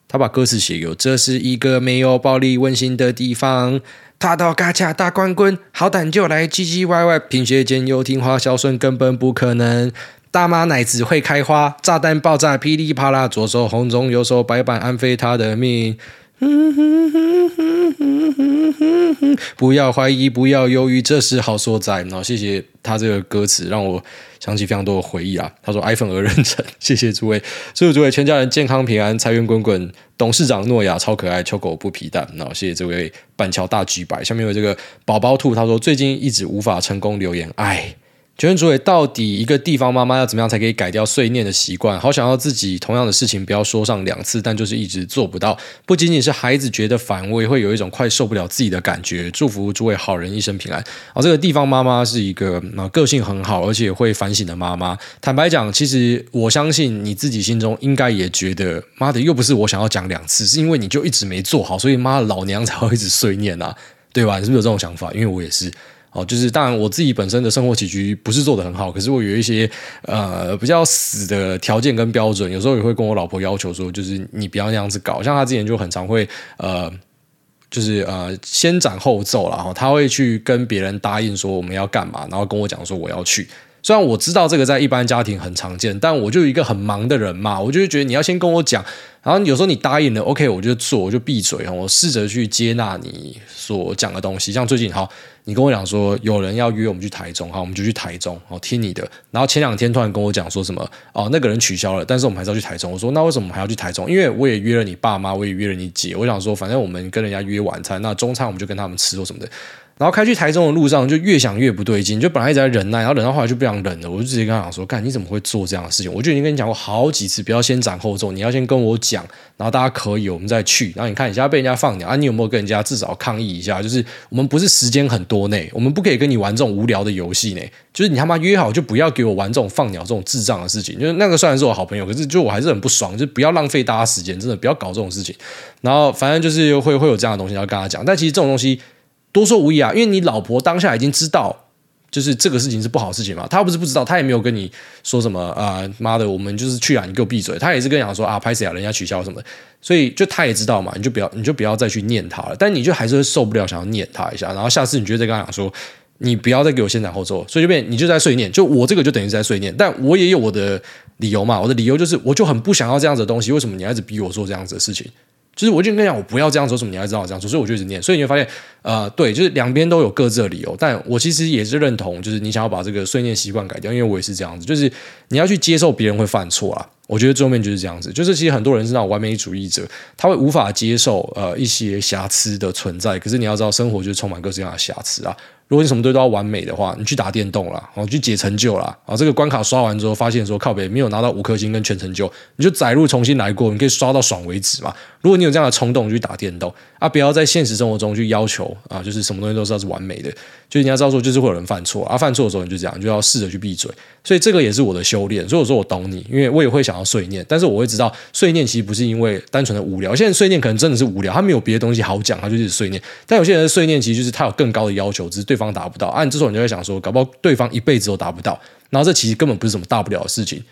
他把歌词写有：这是一个没有暴力温馨的地方。他到嘎恰大光棍，好胆就来唧唧歪歪，贫血兼又听话孝顺根本不可能。大妈奶子会开花，炸弹爆炸噼里啪啦，左手红中，右手白板，安非他的命。嗯哼哼哼哼哼哼！不要怀疑，不要忧郁，这是好所在。然后谢谢他这个歌词，让我想起非常多的回忆啊。他说 iPhone 而认真，谢谢诸位，祝诸位全家人健康平安，财源滚滚。董事长诺亚超可爱，秋狗不皮蛋。然后谢谢这位板桥大橘白，下面有这个宝宝兔，他说最近一直无法成功留言，唉。请问诸位，到底一个地方妈妈要怎么样才可以改掉碎念的习惯？好想要自己同样的事情不要说上两次，但就是一直做不到。不仅仅是孩子觉得烦，我也会有一种快受不了自己的感觉。祝福诸位好人一生平安。好，这个地方妈妈是一个啊个性很好，而且会反省的妈妈。坦白讲，其实我相信你自己心中应该也觉得，妈的又不是我想要讲两次，是因为你就一直没做好，所以妈的老娘才会一直碎念啊，对吧？你是不是有这种想法？因为我也是。哦，就是当然，我自己本身的生活起居不是做得很好，可是我有一些呃比较死的条件跟标准，有时候也会跟我老婆要求说，就是你不要那样子搞。像她之前就很常会呃，就是呃先斩后奏啦，然后他会去跟别人答应说我们要干嘛，然后跟我讲说我要去。虽然我知道这个在一般家庭很常见，但我就一个很忙的人嘛，我就会觉得你要先跟我讲，然后有时候你答应了，OK，我就做，我就闭嘴，我试着去接纳你所讲的东西。像最近，好，你跟我讲说有人要约我们去台中，好，我们就去台中，好，听你的。然后前两天突然跟我讲说什么，哦，那个人取消了，但是我们还是要去台中。我说那为什么还要去台中？因为我也约了你爸妈，我也约了你姐。我想说，反正我们跟人家约晚餐，那中餐我们就跟他们吃或什么的。然后开去台中的路上，就越想越不对劲，就本来一直在忍耐，然后忍到后来就不想忍了，我就直接跟他讲说：“干，你怎么会做这样的事情？我就已经跟你讲过好几次，不要先斩后奏，你要先跟我讲，然后大家可以，我们再去。然后你看，你现在被人家放鸟啊，你有没有跟人家至少抗议一下？就是我们不是时间很多内，我们不可以跟你玩这种无聊的游戏呢。就是你他妈约好就不要给我玩这种放鸟这种智障的事情。就是那个虽然是我好朋友，可是就我还是很不爽，就不要浪费大家时间，真的不要搞这种事情。然后反正就是会会有这样的东西要跟他讲，但其实这种东西。多说无益啊，因为你老婆当下已经知道，就是这个事情是不好事情嘛。她不是不知道，她也没有跟你说什么啊，妈的，我们就是去啊，你给我闭嘴。她也是跟你讲说啊，拍谁啊，人家取消什么，所以就她也知道嘛，你就不要，你就不要再去念她了。但你就还是会受不了，想要念她一下。然后下次你就再跟她讲说，你不要再给我先斩后奏，所以就变你就在碎念。就我这个就等于在碎念，但我也有我的理由嘛。我的理由就是，我就很不想要这样子的东西。为什么你还一直逼我做这样子的事情？就是我就跟你讲，我不要这样说什么，你还知道我这样说，所以我就一直念。所以你会发现，呃，对，就是两边都有各自的理由。但我其实也是认同，就是你想要把这个碎念习惯改掉，因为我也是这样子，就是你要去接受别人会犯错啊。我觉得最后面就是这样子，就是其实很多人是那种完美主义者，他会无法接受呃一些瑕疵的存在。可是你要知道，生活就是充满各式各样的瑕疵啊。如果你什么都都要完美的话，你去打电动啦，哦，去解成就啦，啊，这个关卡刷完之后，发现说靠北没有拿到五颗星跟全成就，你就载入重新来过，你可以刷到爽为止嘛。如果你有这样的冲动，就去打电动啊，不要在现实生活中去要求啊，就是什么东西都是要是完美的，就是你要知道说，就是会有人犯错啊，犯错的时候你就这样，就要试着去闭嘴。所以这个也是我的修炼。所以我说我懂你，因为我也会想要碎念，但是我会知道碎念其实不是因为单纯的无聊。现在碎念可能真的是无聊，他没有别的东西好讲，他就是碎念。但有些人的碎念其实就是他有更高的要求，只是对方达不到。按、啊、这种你就会想说，搞不好对方一辈子都达不到。然后这其实根本不是什么大不了的事情，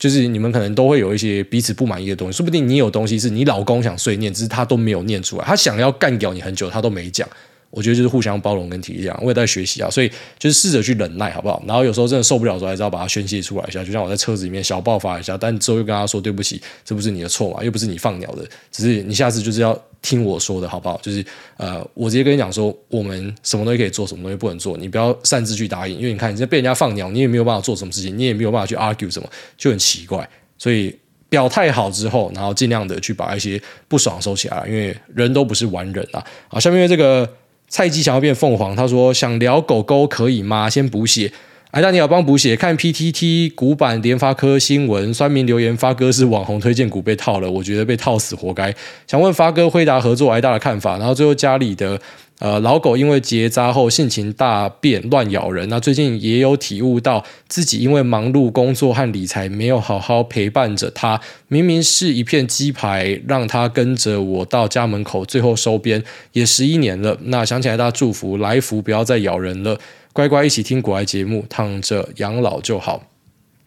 就是你们可能都会有一些彼此不满意的东西。说不定你有东西是你老公想碎念，只是他都没有念出来。他想要干掉你很久，他都没讲。我觉得就是互相包容跟体谅，我也在学习啊，所以就是试着去忍耐，好不好？然后有时候真的受不了的时候，还是要把它宣泄出来一下。就像我在车子里面小爆发一下，但之后又跟他说对不起，这不是你的错嘛，又不是你放鸟的，只是你下次就是要听我说的好不好？就是呃，我直接跟你讲说，我们什么东西可以做，什么东西不能做，你不要擅自去答应，因为你看你在被人家放鸟，你也没有办法做什么事情，你也没有办法去 argue 什么，就很奇怪。所以表态好之后，然后尽量的去把一些不爽收起来，因为人都不是完人啊。好，下面这个。菜鸡想要变凤凰，他说想聊狗狗可以吗？先补血，哎，大你好，帮补血。看 PTT 股版联发科新闻，酸民留言发哥是网红推荐股被套了，我觉得被套死活该。想问发哥辉达合作挨大的看法，然后最后家里的。呃，老狗因为结扎后性情大变，乱咬人。那最近也有体悟到自己因为忙碌工作和理财，没有好好陪伴着它。明明是一片鸡排，让它跟着我到家门口，最后收编也十一年了。那想起来，大家祝福来福不要再咬人了，乖乖一起听国爱节目，躺着养老就好。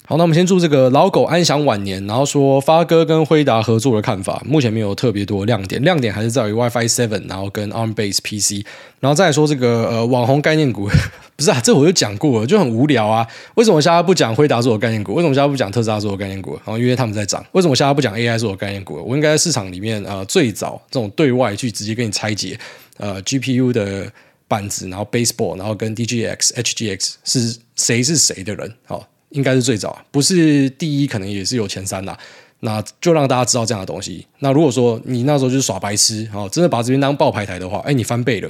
好，那我们先祝这个老狗安享晚年。然后说发哥跟辉达合作的看法，目前没有特别多亮点，亮点还是在于 WiFi Seven，然后跟 ARM Base PC。然后再来说这个呃网红概念股，不是啊，这我就讲过了，就很无聊啊。为什么我现在不讲辉达做的概念股？为什么现在不讲特斯拉做的概念股？然后因为他们在涨。为什么现在不讲 AI 做的概念股？我应该在市场里面呃最早这种对外去直接给你拆解呃 GPU 的板子，然后 Baseball，然后跟 DGX、HGX 是谁是谁的人？好。应该是最早，不是第一，可能也是有前三啦。那就让大家知道这样的东西。那如果说你那时候就是耍白痴，哦，真的把这边当报牌台的话，哎，你翻倍了，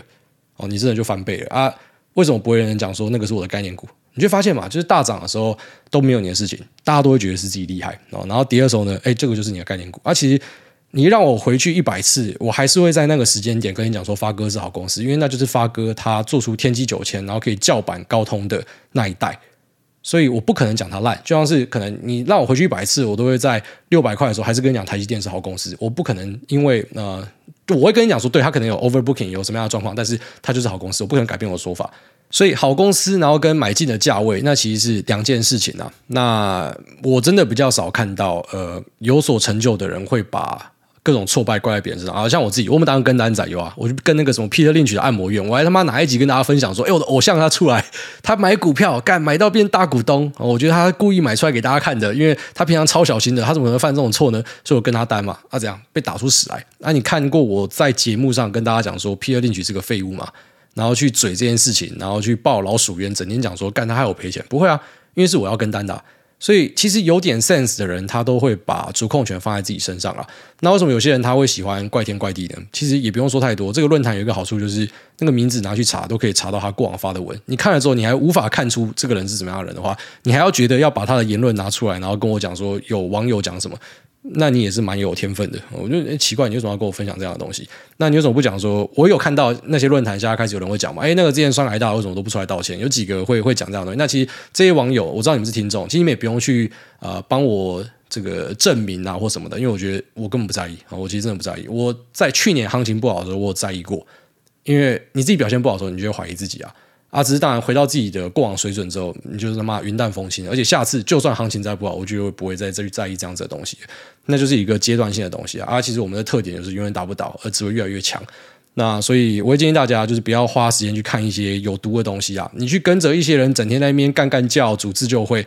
哦，你真的就翻倍了啊！为什么不会有人讲说那个是我的概念股？你就发现嘛，就是大涨的时候都没有你的事情，大家都会觉得是自己厉害哦。然后跌的时候呢，哎，这个就是你的概念股。啊，其实你让我回去一百次，我还是会在那个时间点跟你讲说发哥是好公司，因为那就是发哥他做出天玑九千，然后可以叫板高通的那一代。所以我不可能讲它烂，就像是可能你让我回去一百次，我都会在六百块的时候还是跟你讲台积电是好公司。我不可能因为呃，我会跟你讲说，对，它可能有 overbooking 有什么样的状况，但是它就是好公司，我不可能改变我的说法。所以好公司，然后跟买进的价位，那其实是两件事情啊。那我真的比较少看到呃有所成就的人会把。各种挫败怪在别人身上啊，像我自己，我们当然跟单仔有啊，我就跟那个什么 Peter Lynch 的按摩院，我还他妈哪一集跟大家分享说，哎，我的偶像他出来，他买股票干买到变大股东，我觉得他故意买出来给大家看的，因为他平常超小心的，他怎么能犯这种错呢？所以我跟他单嘛，他、啊、怎样被打出屎来？那、啊、你看过我在节目上跟大家讲说 Peter Lynch 是个废物嘛？然后去嘴这件事情，然后去报老鼠冤，整天讲说干他还有赔钱，不会啊，因为是我要跟单的、所以其实有点 sense 的人，他都会把主控权放在自己身上啊。那为什么有些人他会喜欢怪天怪地的？其实也不用说太多。这个论坛有一个好处就是，那个名字拿去查都可以查到他过往发的文。你看了之后，你还无法看出这个人是怎么样的人的话，你还要觉得要把他的言论拿出来，然后跟我讲说有网友讲什么。那你也是蛮有天分的，我觉得奇怪，你为什么要跟我分享这样的东西？那你为什么不讲说？我有看到那些论坛现在开始有人会讲嘛？诶，那个之前双癌大为什么都不出来道歉？有几个会会讲这样的东西？那其实这些网友，我知道你们是听众，其实你们也不用去呃帮我这个证明啊或什么的，因为我觉得我根本不在意啊，我其实真的不在意。我在去年行情不好的时候，我有在意过，因为你自己表现不好的时候，你就会怀疑自己啊。啊，只是当然回到自己的过往水准之后，你就是他妈云淡风轻，而且下次就算行情再不好，我就不会再再去在意这样子的东西，那就是一个阶段性的东西啊。啊，其实我们的特点就是永远打不倒，而只会越来越强。那所以我会建议大家，就是不要花时间去看一些有毒的东西啊，你去跟着一些人整天在那边干干叫，组织就会。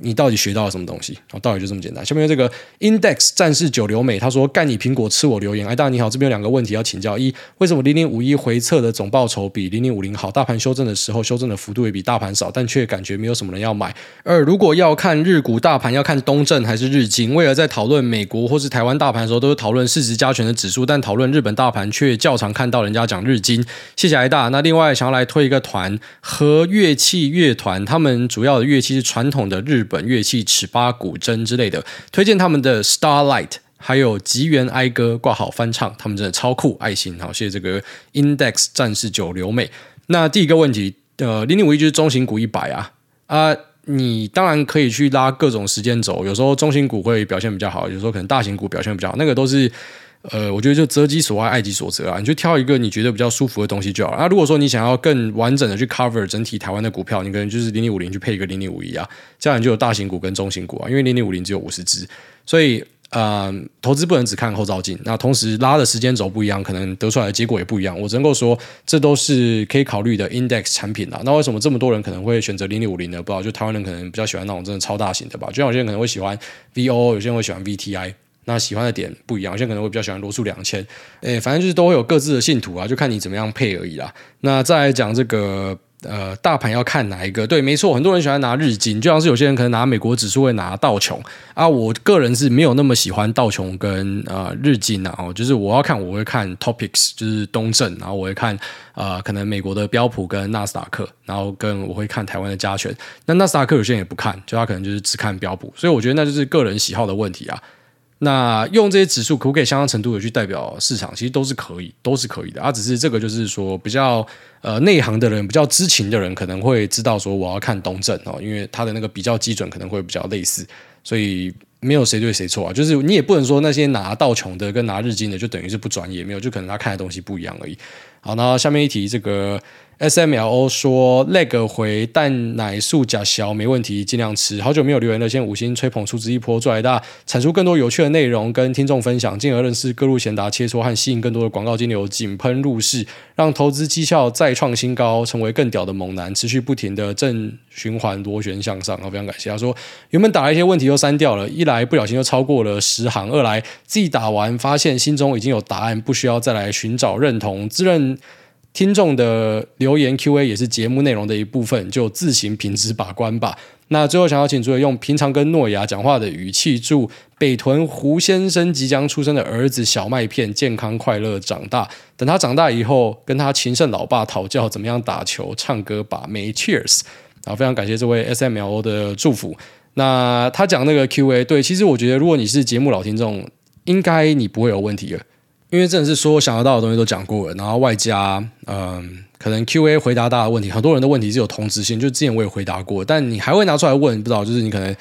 你到底学到了什么东西？哦，到底就这么简单。下面这个 Index 战士九流美他说：“干你苹果吃我留言。”哎，大你好，这边有两个问题要请教：一，为什么零零五一回撤的总报酬比零零五零好？大盘修正的时候，修正的幅度也比大盘少，但却感觉没有什么人要买。二，如果要看日股大盘，要看东证还是日经？为了在讨论美国或是台湾大盘的时候，都是讨论市值加权的指数，但讨论日本大盘却较常看到人家讲日经。谢谢艾大。那另外想要来推一个团和乐器乐团，他们主要的乐器是传统的日本乐器尺八、古筝之类的，推荐他们的 Starlight，还有吉原哀歌挂好翻唱，他们真的超酷，爱心好，谢谢这个 Index 战士九流美。那第一个问题，呃，零零五一就是中型股一百啊啊，你当然可以去拉各种时间轴，有时候中型股会表现比较好，有时候可能大型股表现比较好，那个都是。呃，我觉得就择机所爱，爱机所择啊，你就挑一个你觉得比较舒服的东西就好了。那如果说你想要更完整的去 cover 整体台湾的股票，你可能就是零零五零去配一个零零五一啊，这样你就有大型股跟中型股啊。因为零零五零只有五十只，所以呃，投资不能只看后照镜。那同时拉的时间轴不一样，可能得出来的结果也不一样。我只能够说，这都是可以考虑的 index 产品啊。那为什么这么多人可能会选择零零五零呢？不知道，就台湾人可能比较喜欢那种真的超大型的吧。就像有些人可能会喜欢 VO，有些人会喜欢 VTI。那喜欢的点不一样，有些可能会比较喜欢罗素两千，诶，反正就是都会有各自的信徒啊，就看你怎么样配而已啦。那再来讲这个呃，大盘要看哪一个？对，没错，很多人喜欢拿日经，就像是有些人可能拿美国指数会拿道琼啊。我个人是没有那么喜欢道琼跟呃日经啊，哦，就是我要看我会看 Topics，就是东证，然后我会看呃可能美国的标普跟纳斯达克，然后跟我会看台湾的加权。那纳斯达克有些人也不看，就他可能就是只看标普，所以我觉得那就是个人喜好的问题啊。那用这些指数可不可以相当程度的去代表市场？其实都是可以，都是可以的啊。只是这个就是说比较呃内行的人，比较知情的人可能会知道说我要看东证哦，因为它的那个比较基准可能会比较类似，所以没有谁对谁错啊。就是你也不能说那些拿道琼的跟拿日经的就等于是不专业，没有，就可能他看的东西不一样而已。好，那下面一题这个。S M L O 说：“leg 回蛋奶素假小没问题，尽量吃。好久没有留言了，先五星吹捧，出资一波，祝来大产出更多有趣的内容，跟听众分享，进而认识各路贤达切磋和吸引更多的广告金流，井喷入室，让投资绩效再创新高，成为更屌的猛男，持续不停的正循环螺旋向上。好，非常感谢。他说原本打了一些问题都删掉了，一来不小心就超过了十行，二来自己打完发现心中已经有答案，不需要再来寻找认同，自认。”听众的留言 Q&A 也是节目内容的一部分，就自行品质把关吧。那最后想要请诸位用平常跟诺亚讲话的语气，祝北屯胡先生即将出生的儿子小麦片健康快乐长大。等他长大以后，跟他情圣老爸讨教怎么样打球、唱歌、把妹。Cheers！啊，非常感谢这位 SMLO 的祝福。那他讲那个 Q&A，对，其实我觉得如果你是节目老听众，应该你不会有问题的。因为真的是说想得到的东西都讲过了，然后外加嗯，可能 Q&A 回答大家的问题，很多人的问题是有同质性，就之前我也回答过，但你还会拿出来问，不知道就是你可能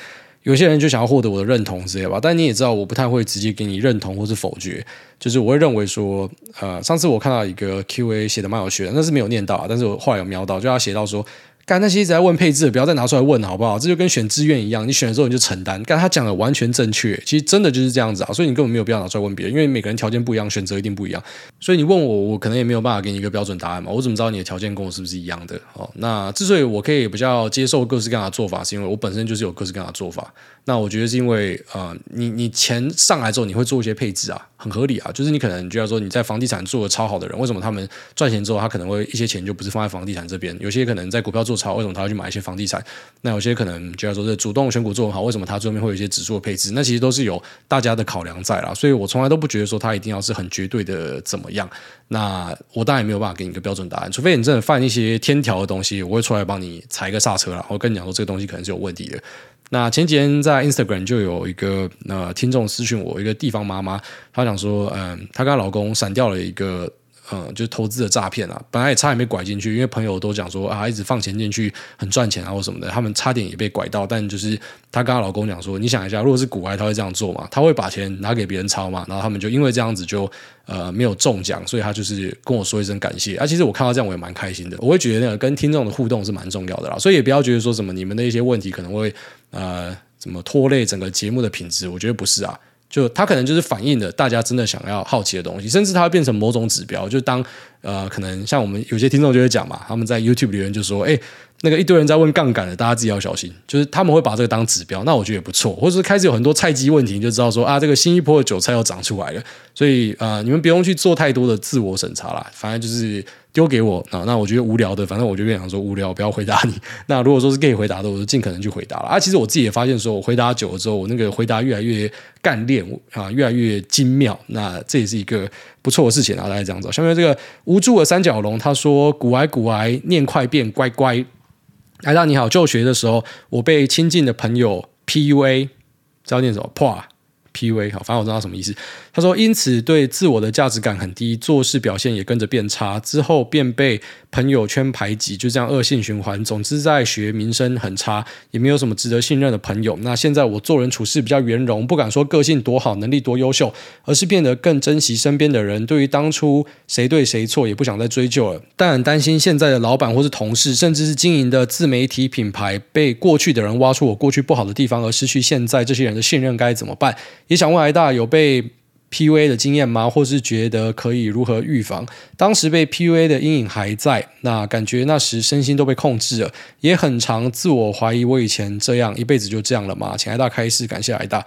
有些人就想要获得我的认同之类吧，但你也知道我不太会直接给你认同或是否决，就是我会认为说，呃，上次我看到一个 Q&A 写的蛮有趣的，那是没有念到，但是我后来有瞄到，就他写到说。干那些一直在问配置的，不要再拿出来问，好不好？这就跟选志愿一样，你选了之后你就承担。干他讲的完全正确，其实真的就是这样子啊，所以你根本没有必要拿出来问别人，因为每个人条件不一样，选择一定不一样。所以你问我，我可能也没有办法给你一个标准答案嘛。我怎么知道你的条件跟我是不是一样的？哦，那之所以我可以比较接受各式各样的做法，是因为我本身就是有各式各样的做法。那我觉得是因为呃，你你钱上来之后，你会做一些配置啊。很合理啊。就是你可能觉得说你在房地产做的超好的人，为什么他们赚钱之后，他可能会一些钱就不是放在房地产这边？有些可能在股票做超，为什么他要去买一些房地产？那有些可能觉得说是主动选股做很好，为什么他最后面会有一些指数的配置？那其实都是有大家的考量在啦。所以我从来都不觉得说他一定要是很绝对的怎么样。那我当然也没有办法给你一个标准答案，除非你真的犯一些天条的东西，我会出来帮你踩一个刹车啦。我跟你讲说这个东西可能是有问题的。那前几天在 Instagram 就有一个呃听众私讯我，一个地方妈妈，她讲说，嗯，她跟她老公闪掉了一个。嗯，就投资的诈骗啊，本来也差点被拐进去，因为朋友都讲说啊，一直放钱进去很赚钱啊，或什么的，他们差点也被拐到。但就是她跟她老公讲说，你想一下，如果是股癌，他会这样做嘛？他会把钱拿给别人抄嘛？然后他们就因为这样子就呃没有中奖，所以他就是跟我说一声感谢。啊，其实我看到这样我也蛮开心的，我会觉得那个跟听众的互动是蛮重要的啦。所以也不要觉得说什么你们的一些问题可能会呃怎么拖累整个节目的品质，我觉得不是啊。就它可能就是反映了大家真的想要好奇的东西，甚至它会变成某种指标。就当呃，可能像我们有些听众就会讲嘛，他们在 YouTube 里面就说：“哎，那个一堆人在问杠杆的，大家自己要小心。”就是他们会把这个当指标，那我觉得也不错。或者是开始有很多菜鸡问题，你就知道说啊，这个新一波的韭菜要长出来了。所以啊、呃，你们不用去做太多的自我审查啦，反正就是。丢给我啊，那我觉得无聊的，反正我就跟想说无聊，不要回答你。那如果说是可以回答的，我就尽可能去回答了啊。其实我自己也发现，说我回答久了之后，我那个回答越来越干练啊，越来越精妙。那这也是一个不错的事情啊，大家这样子。下面这个无助的三角龙他说：“古癌古癌，念快变乖乖。”艾大你好，就学的时候我被亲近的朋友 PUA，知道念什么？破。PUA 好，反正我知道什么意思。他说，因此对自我的价值感很低，做事表现也跟着变差，之后便被朋友圈排挤，就这样恶性循环。总之，在学名声很差，也没有什么值得信任的朋友。那现在我做人处事比较圆融，不敢说个性多好，能力多优秀，而是变得更珍惜身边的人。对于当初谁对谁错，也不想再追究了。但很担心现在的老板或是同事，甚至是经营的自媒体品牌，被过去的人挖出我过去不好的地方，而失去现在这些人的信任，该怎么办？也想问癌大有被 PUA 的经验吗？或是觉得可以如何预防？当时被 PUA 的阴影还在，那感觉那时身心都被控制了，也很常自我怀疑，我以前这样一辈子就这样了吗？请爱大开示，感谢爱大。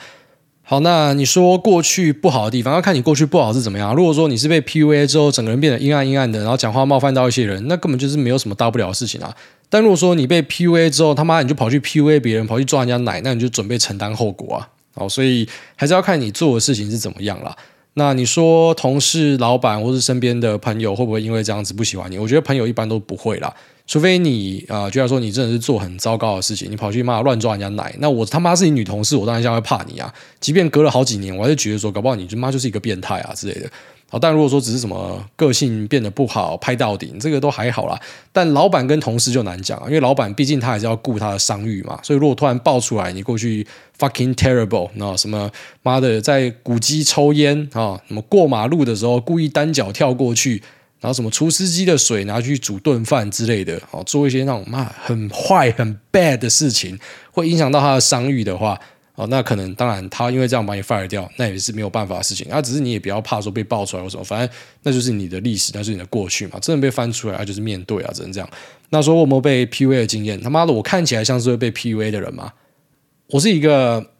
好，那你说过去不好的地方，要看你过去不好是怎么样。如果说你是被 PUA 之后，整个人变得阴暗阴暗的，然后讲话冒犯到一些人，那根本就是没有什么大不了的事情啊。但如果说你被 PUA 之后，他妈你就跑去 PUA 别人，跑去抓人家奶，那你就准备承担后果啊。哦，所以还是要看你做的事情是怎么样啦。那你说同事、老板或是身边的朋友会不会因为这样子不喜欢你？我觉得朋友一般都不会啦，除非你啊，就、呃、要说你真的是做很糟糕的事情，你跑去骂乱抓人家奶，那我他妈是你女同事，我当然现在会怕你啊。即便隔了好几年，我还是觉得说，搞不好你他妈就是一个变态啊之类的。好，但如果说只是什么个性变得不好，拍到顶，这个都还好啦。但老板跟同事就难讲啊，因为老板毕竟他还是要顾他的商誉嘛。所以如果突然爆出来，你过去 fucking terrible，那什么妈的在古迹抽烟啊，什么过马路的时候故意单脚跳过去，然后什么厨师机的水拿去煮顿饭之类的，哦，做一些那种妈很坏很 bad 的事情，会影响到他的商誉的话。哦，那可能当然，他因为这样把你 fire 掉，那也是没有办法的事情。那、只是你也不要怕说被爆出来或什么，反正那就是你的历史，那是你的过去嘛。真的被翻出来，那、就是面对啊，只能这样。那说我有没有被 PUA 的经验？他妈的，我看起来像是会被 PUA 的人吗？我是一个，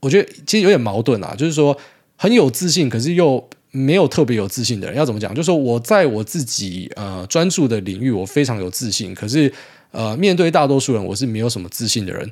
我觉得其实有点矛盾啊，就是说很有自信，可是又没有特别有自信的人。要怎么讲？就是说我在我自己呃专注的领域，我非常有自信，可是呃面对大多数人，我是没有什么自信的人，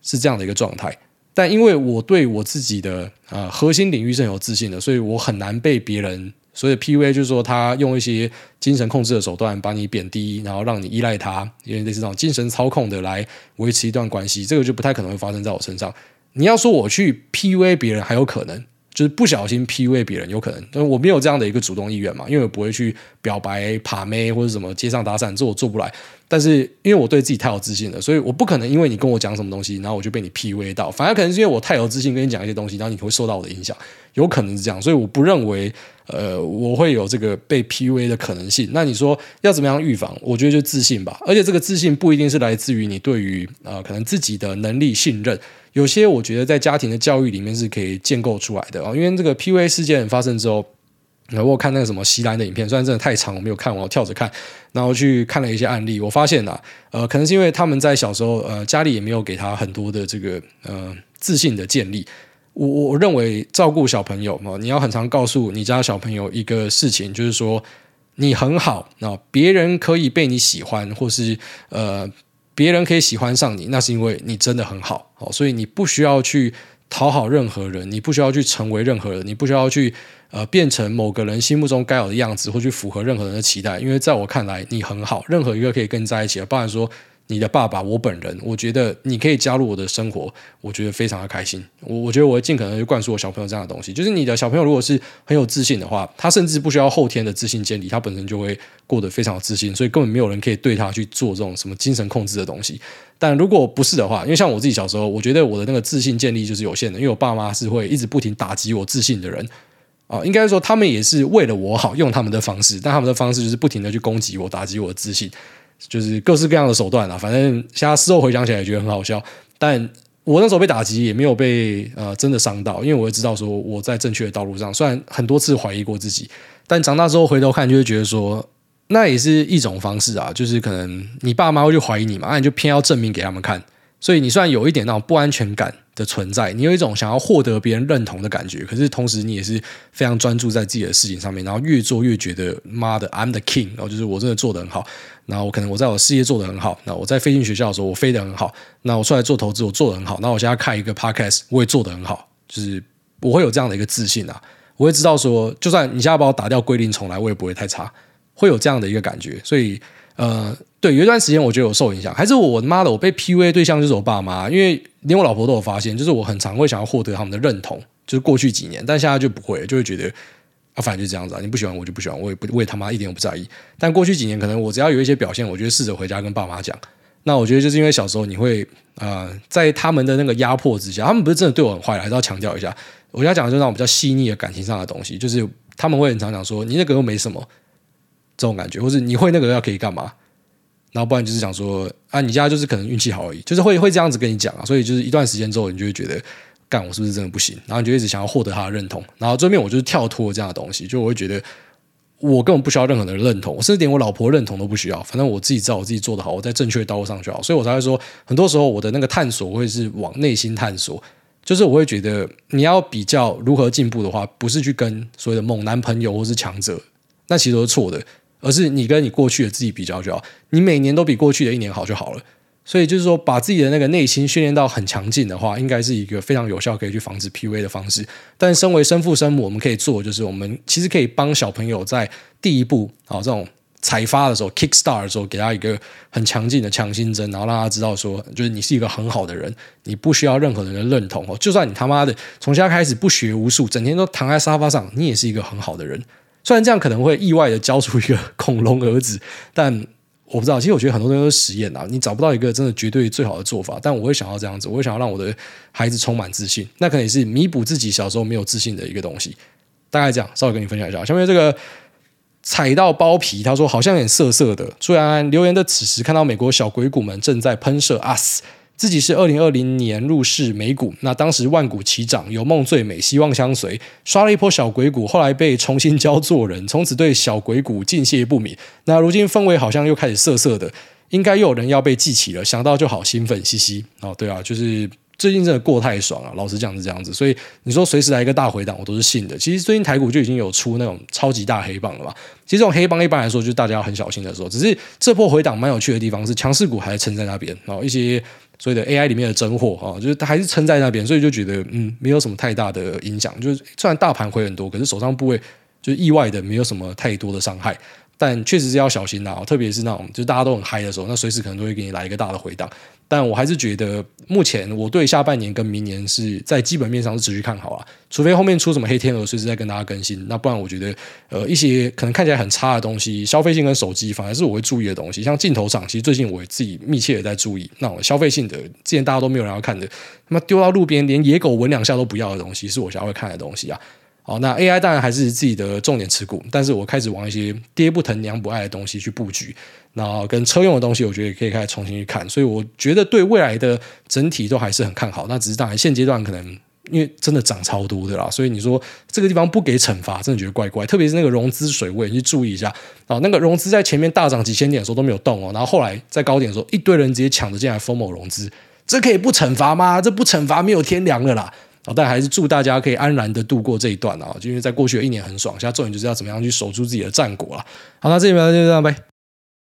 是这样的一个状态。但因为我对我自己的呃核心领域是很有自信的，所以我很难被别人。所以 PUA 就是说，他用一些精神控制的手段把你贬低，然后让你依赖他，因为类似这种精神操控的来维持一段关系，这个就不太可能会发生在我身上。你要说我去 PUA 别人，还有可能。就是不小心 PUA 别人有可能，但我没有这样的一个主动意愿嘛，因为我不会去表白、把妹或者什么街上搭讪，这我做不来。但是因为我对自己太有自信了，所以我不可能因为你跟我讲什么东西，然后我就被你 PUA 到。反而可能是因为我太有自信，跟你讲一些东西，然后你会受到我的影响，有可能是这样。所以我不认为，呃，我会有这个被 PUA 的可能性。那你说要怎么样预防？我觉得就自信吧。而且这个自信不一定是来自于你对于呃可能自己的能力信任。有些我觉得在家庭的教育里面是可以建构出来的啊，因为这个 PUA 事件发生之后，我有看那个什么席兰的影片，虽然真的太长，我没有看完，我跳着看，然后去看了一些案例，我发现啊，呃，可能是因为他们在小时候，呃，家里也没有给他很多的这个呃自信的建立，我我认为照顾小朋友嘛，你要很常告诉你家小朋友一个事情，就是说你很好，那别人可以被你喜欢，或是呃别人可以喜欢上你，那是因为你真的很好，好，所以你不需要去讨好任何人，你不需要去成为任何人，你不需要去呃变成某个人心目中该有的样子，或去符合任何人的期待，因为在我看来你很好，任何一个可以跟你在一起的，包含说。你的爸爸，我本人，我觉得你可以加入我的生活，我觉得非常的开心。我我觉得我会尽可能去灌输我小朋友这样的东西，就是你的小朋友如果是很有自信的话，他甚至不需要后天的自信建立，他本身就会过得非常自信，所以根本没有人可以对他去做这种什么精神控制的东西。但如果不是的话，因为像我自己小时候，我觉得我的那个自信建立就是有限的，因为我爸妈是会一直不停打击我自信的人啊，应该说他们也是为了我好，用他们的方式，但他们的方式就是不停的去攻击我，打击我的自信。就是各式各样的手段啦，反正现在事后回想起来也觉得很好笑。但我那时候被打击也没有被呃真的伤到，因为我会知道说我在正确的道路上。虽然很多次怀疑过自己，但长大之后回头看就会觉得说，那也是一种方式啊。就是可能你爸妈会去怀疑你嘛，那你就偏要证明给他们看。所以你虽然有一点那种不安全感的存在，你有一种想要获得别人认同的感觉，可是同时你也是非常专注在自己的事情上面，然后越做越觉得妈的，I'm the king，然后就是我真的做得很好。然后我可能我在我事业做得很好，那我在飞行学校的时候我飞得很好，那我出来做投资我做得很好，那我现在开一个 podcast 我也做得很好，就是我会有这样的一个自信啊，我会知道说，就算你现在把我打掉归零重来，我也不会太差，会有这样的一个感觉，所以。呃，对，有一段时间我觉得有受影响，还是我妈的，我被 PUA 对象就是我爸妈，因为连我老婆都有发现，就是我很常会想要获得他们的认同，就是过去几年，但现在就不会，就会觉得啊，反正就这样子啊，你不喜欢我就不喜欢，我也不，我也他妈一点都不在意。但过去几年，可能我只要有一些表现，我就试着回家跟爸妈讲。那我觉得就是因为小时候你会呃，在他们的那个压迫之下，他们不是真的对我很坏，还是要强调一下，我要讲的就是那种比较细腻的感情上的东西，就是他们会很常讲说，你那个又没什么。这种感觉，或是你会那个要可以干嘛？然后不然就是想说啊，你家就是可能运气好而已，就是会会这样子跟你讲啊。所以就是一段时间之后，你就会觉得，干我是不是真的不行？然后你就一直想要获得他的认同。然后最后面我就是跳脱这样的东西，就我会觉得我根本不需要任何人的认同，我甚至连我老婆认同都不需要。反正我自己知道我自己做得好，我在正确的道路上就好。所以我才会说，很多时候我的那个探索会是往内心探索，就是我会觉得你要比较如何进步的话，不是去跟所谓的猛男朋友或是强者，那其实都是错的。而是你跟你过去的自己比较就好，你每年都比过去的一年好就好了。所以就是说，把自己的那个内心训练到很强劲的话，应该是一个非常有效可以去防止 PUA 的方式。但身为生父生母，我们可以做就是，我们其实可以帮小朋友在第一步啊这种采发的时候，kick start 的时候，给他一个很强劲的强心针，然后让他知道说，就是你是一个很好的人，你不需要任何人的认同哦。就算你他妈的从现在开始不学无术，整天都躺在沙发上，你也是一个很好的人。虽然这样可能会意外的教出一个恐龙儿子，但我不知道。其实我觉得很多东西都是实验啊，你找不到一个真的绝对最好的做法。但我会想要这样子，我会想要让我的孩子充满自信，那可能也是弥补自己小时候没有自信的一个东西。大概这样，稍微跟你分享一下。下面这个踩到包皮，他说好像有点涩涩的。虽然留言的此时看到美国小鬼谷们正在喷射 US。自己是二零二零年入市美股，那当时万股齐涨，有梦最美，希望相随，刷了一波小鬼股，后来被重新教做人，从此对小鬼股敬谢不敏。那如今氛围好像又开始涩涩的，应该又有人要被记起了，想到就好兴奋，嘻嘻。哦，对啊，就是最近真的过太爽了，老实讲是这样子，所以你说随时来一个大回档，我都是信的。其实最近台股就已经有出那种超级大黑棒了吧，其实这种黑棒一般来说就是大家要很小心的时候，只是这波回档蛮有趣的地方是强势股还撑在那边，然后一些。所以的 AI 里面的真货啊，就是它还是撑在那边，所以就觉得嗯，没有什么太大的影响。就是虽然大盘回很多，可是手上部位就意外的没有什么太多的伤害。但确实是要小心呐，特别是那种就大家都很嗨的时候，那随时可能都会给你来一个大的回档。但我还是觉得，目前我对下半年跟明年是在基本面上是持续看好啊，除非后面出什么黑天鹅，随时再跟大家更新。那不然，我觉得呃一些可能看起来很差的东西，消费性跟手机反而是我会注意的东西。像镜头厂，其实最近我自己密切的在注意那种消费性的，之前大家都没有人要看的，那么丢到路边连野狗闻两下都不要的东西，是我想要看的东西啊。好，那 AI 当然还是自己的重点持股，但是我开始往一些爹不疼娘不爱的东西去布局，然后跟车用的东西，我觉得也可以开始重新去看，所以我觉得对未来的整体都还是很看好。那只是当然现阶段可能因为真的涨超多的啦，所以你说这个地方不给惩罚，真的觉得怪怪。特别是那个融资水位，你去注意一下啊，那个融资在前面大涨几千点的时候都没有动哦，然后后来在高点的时候，一堆人直接抢着进来疯某融资，这可以不惩罚吗？这不惩罚没有天良了啦。但还是祝大家可以安然的度过这一段啊，就因为在过去的一年很爽，现在重点就是要怎么样去守住自己的战果了。好，那这里边就这样呗。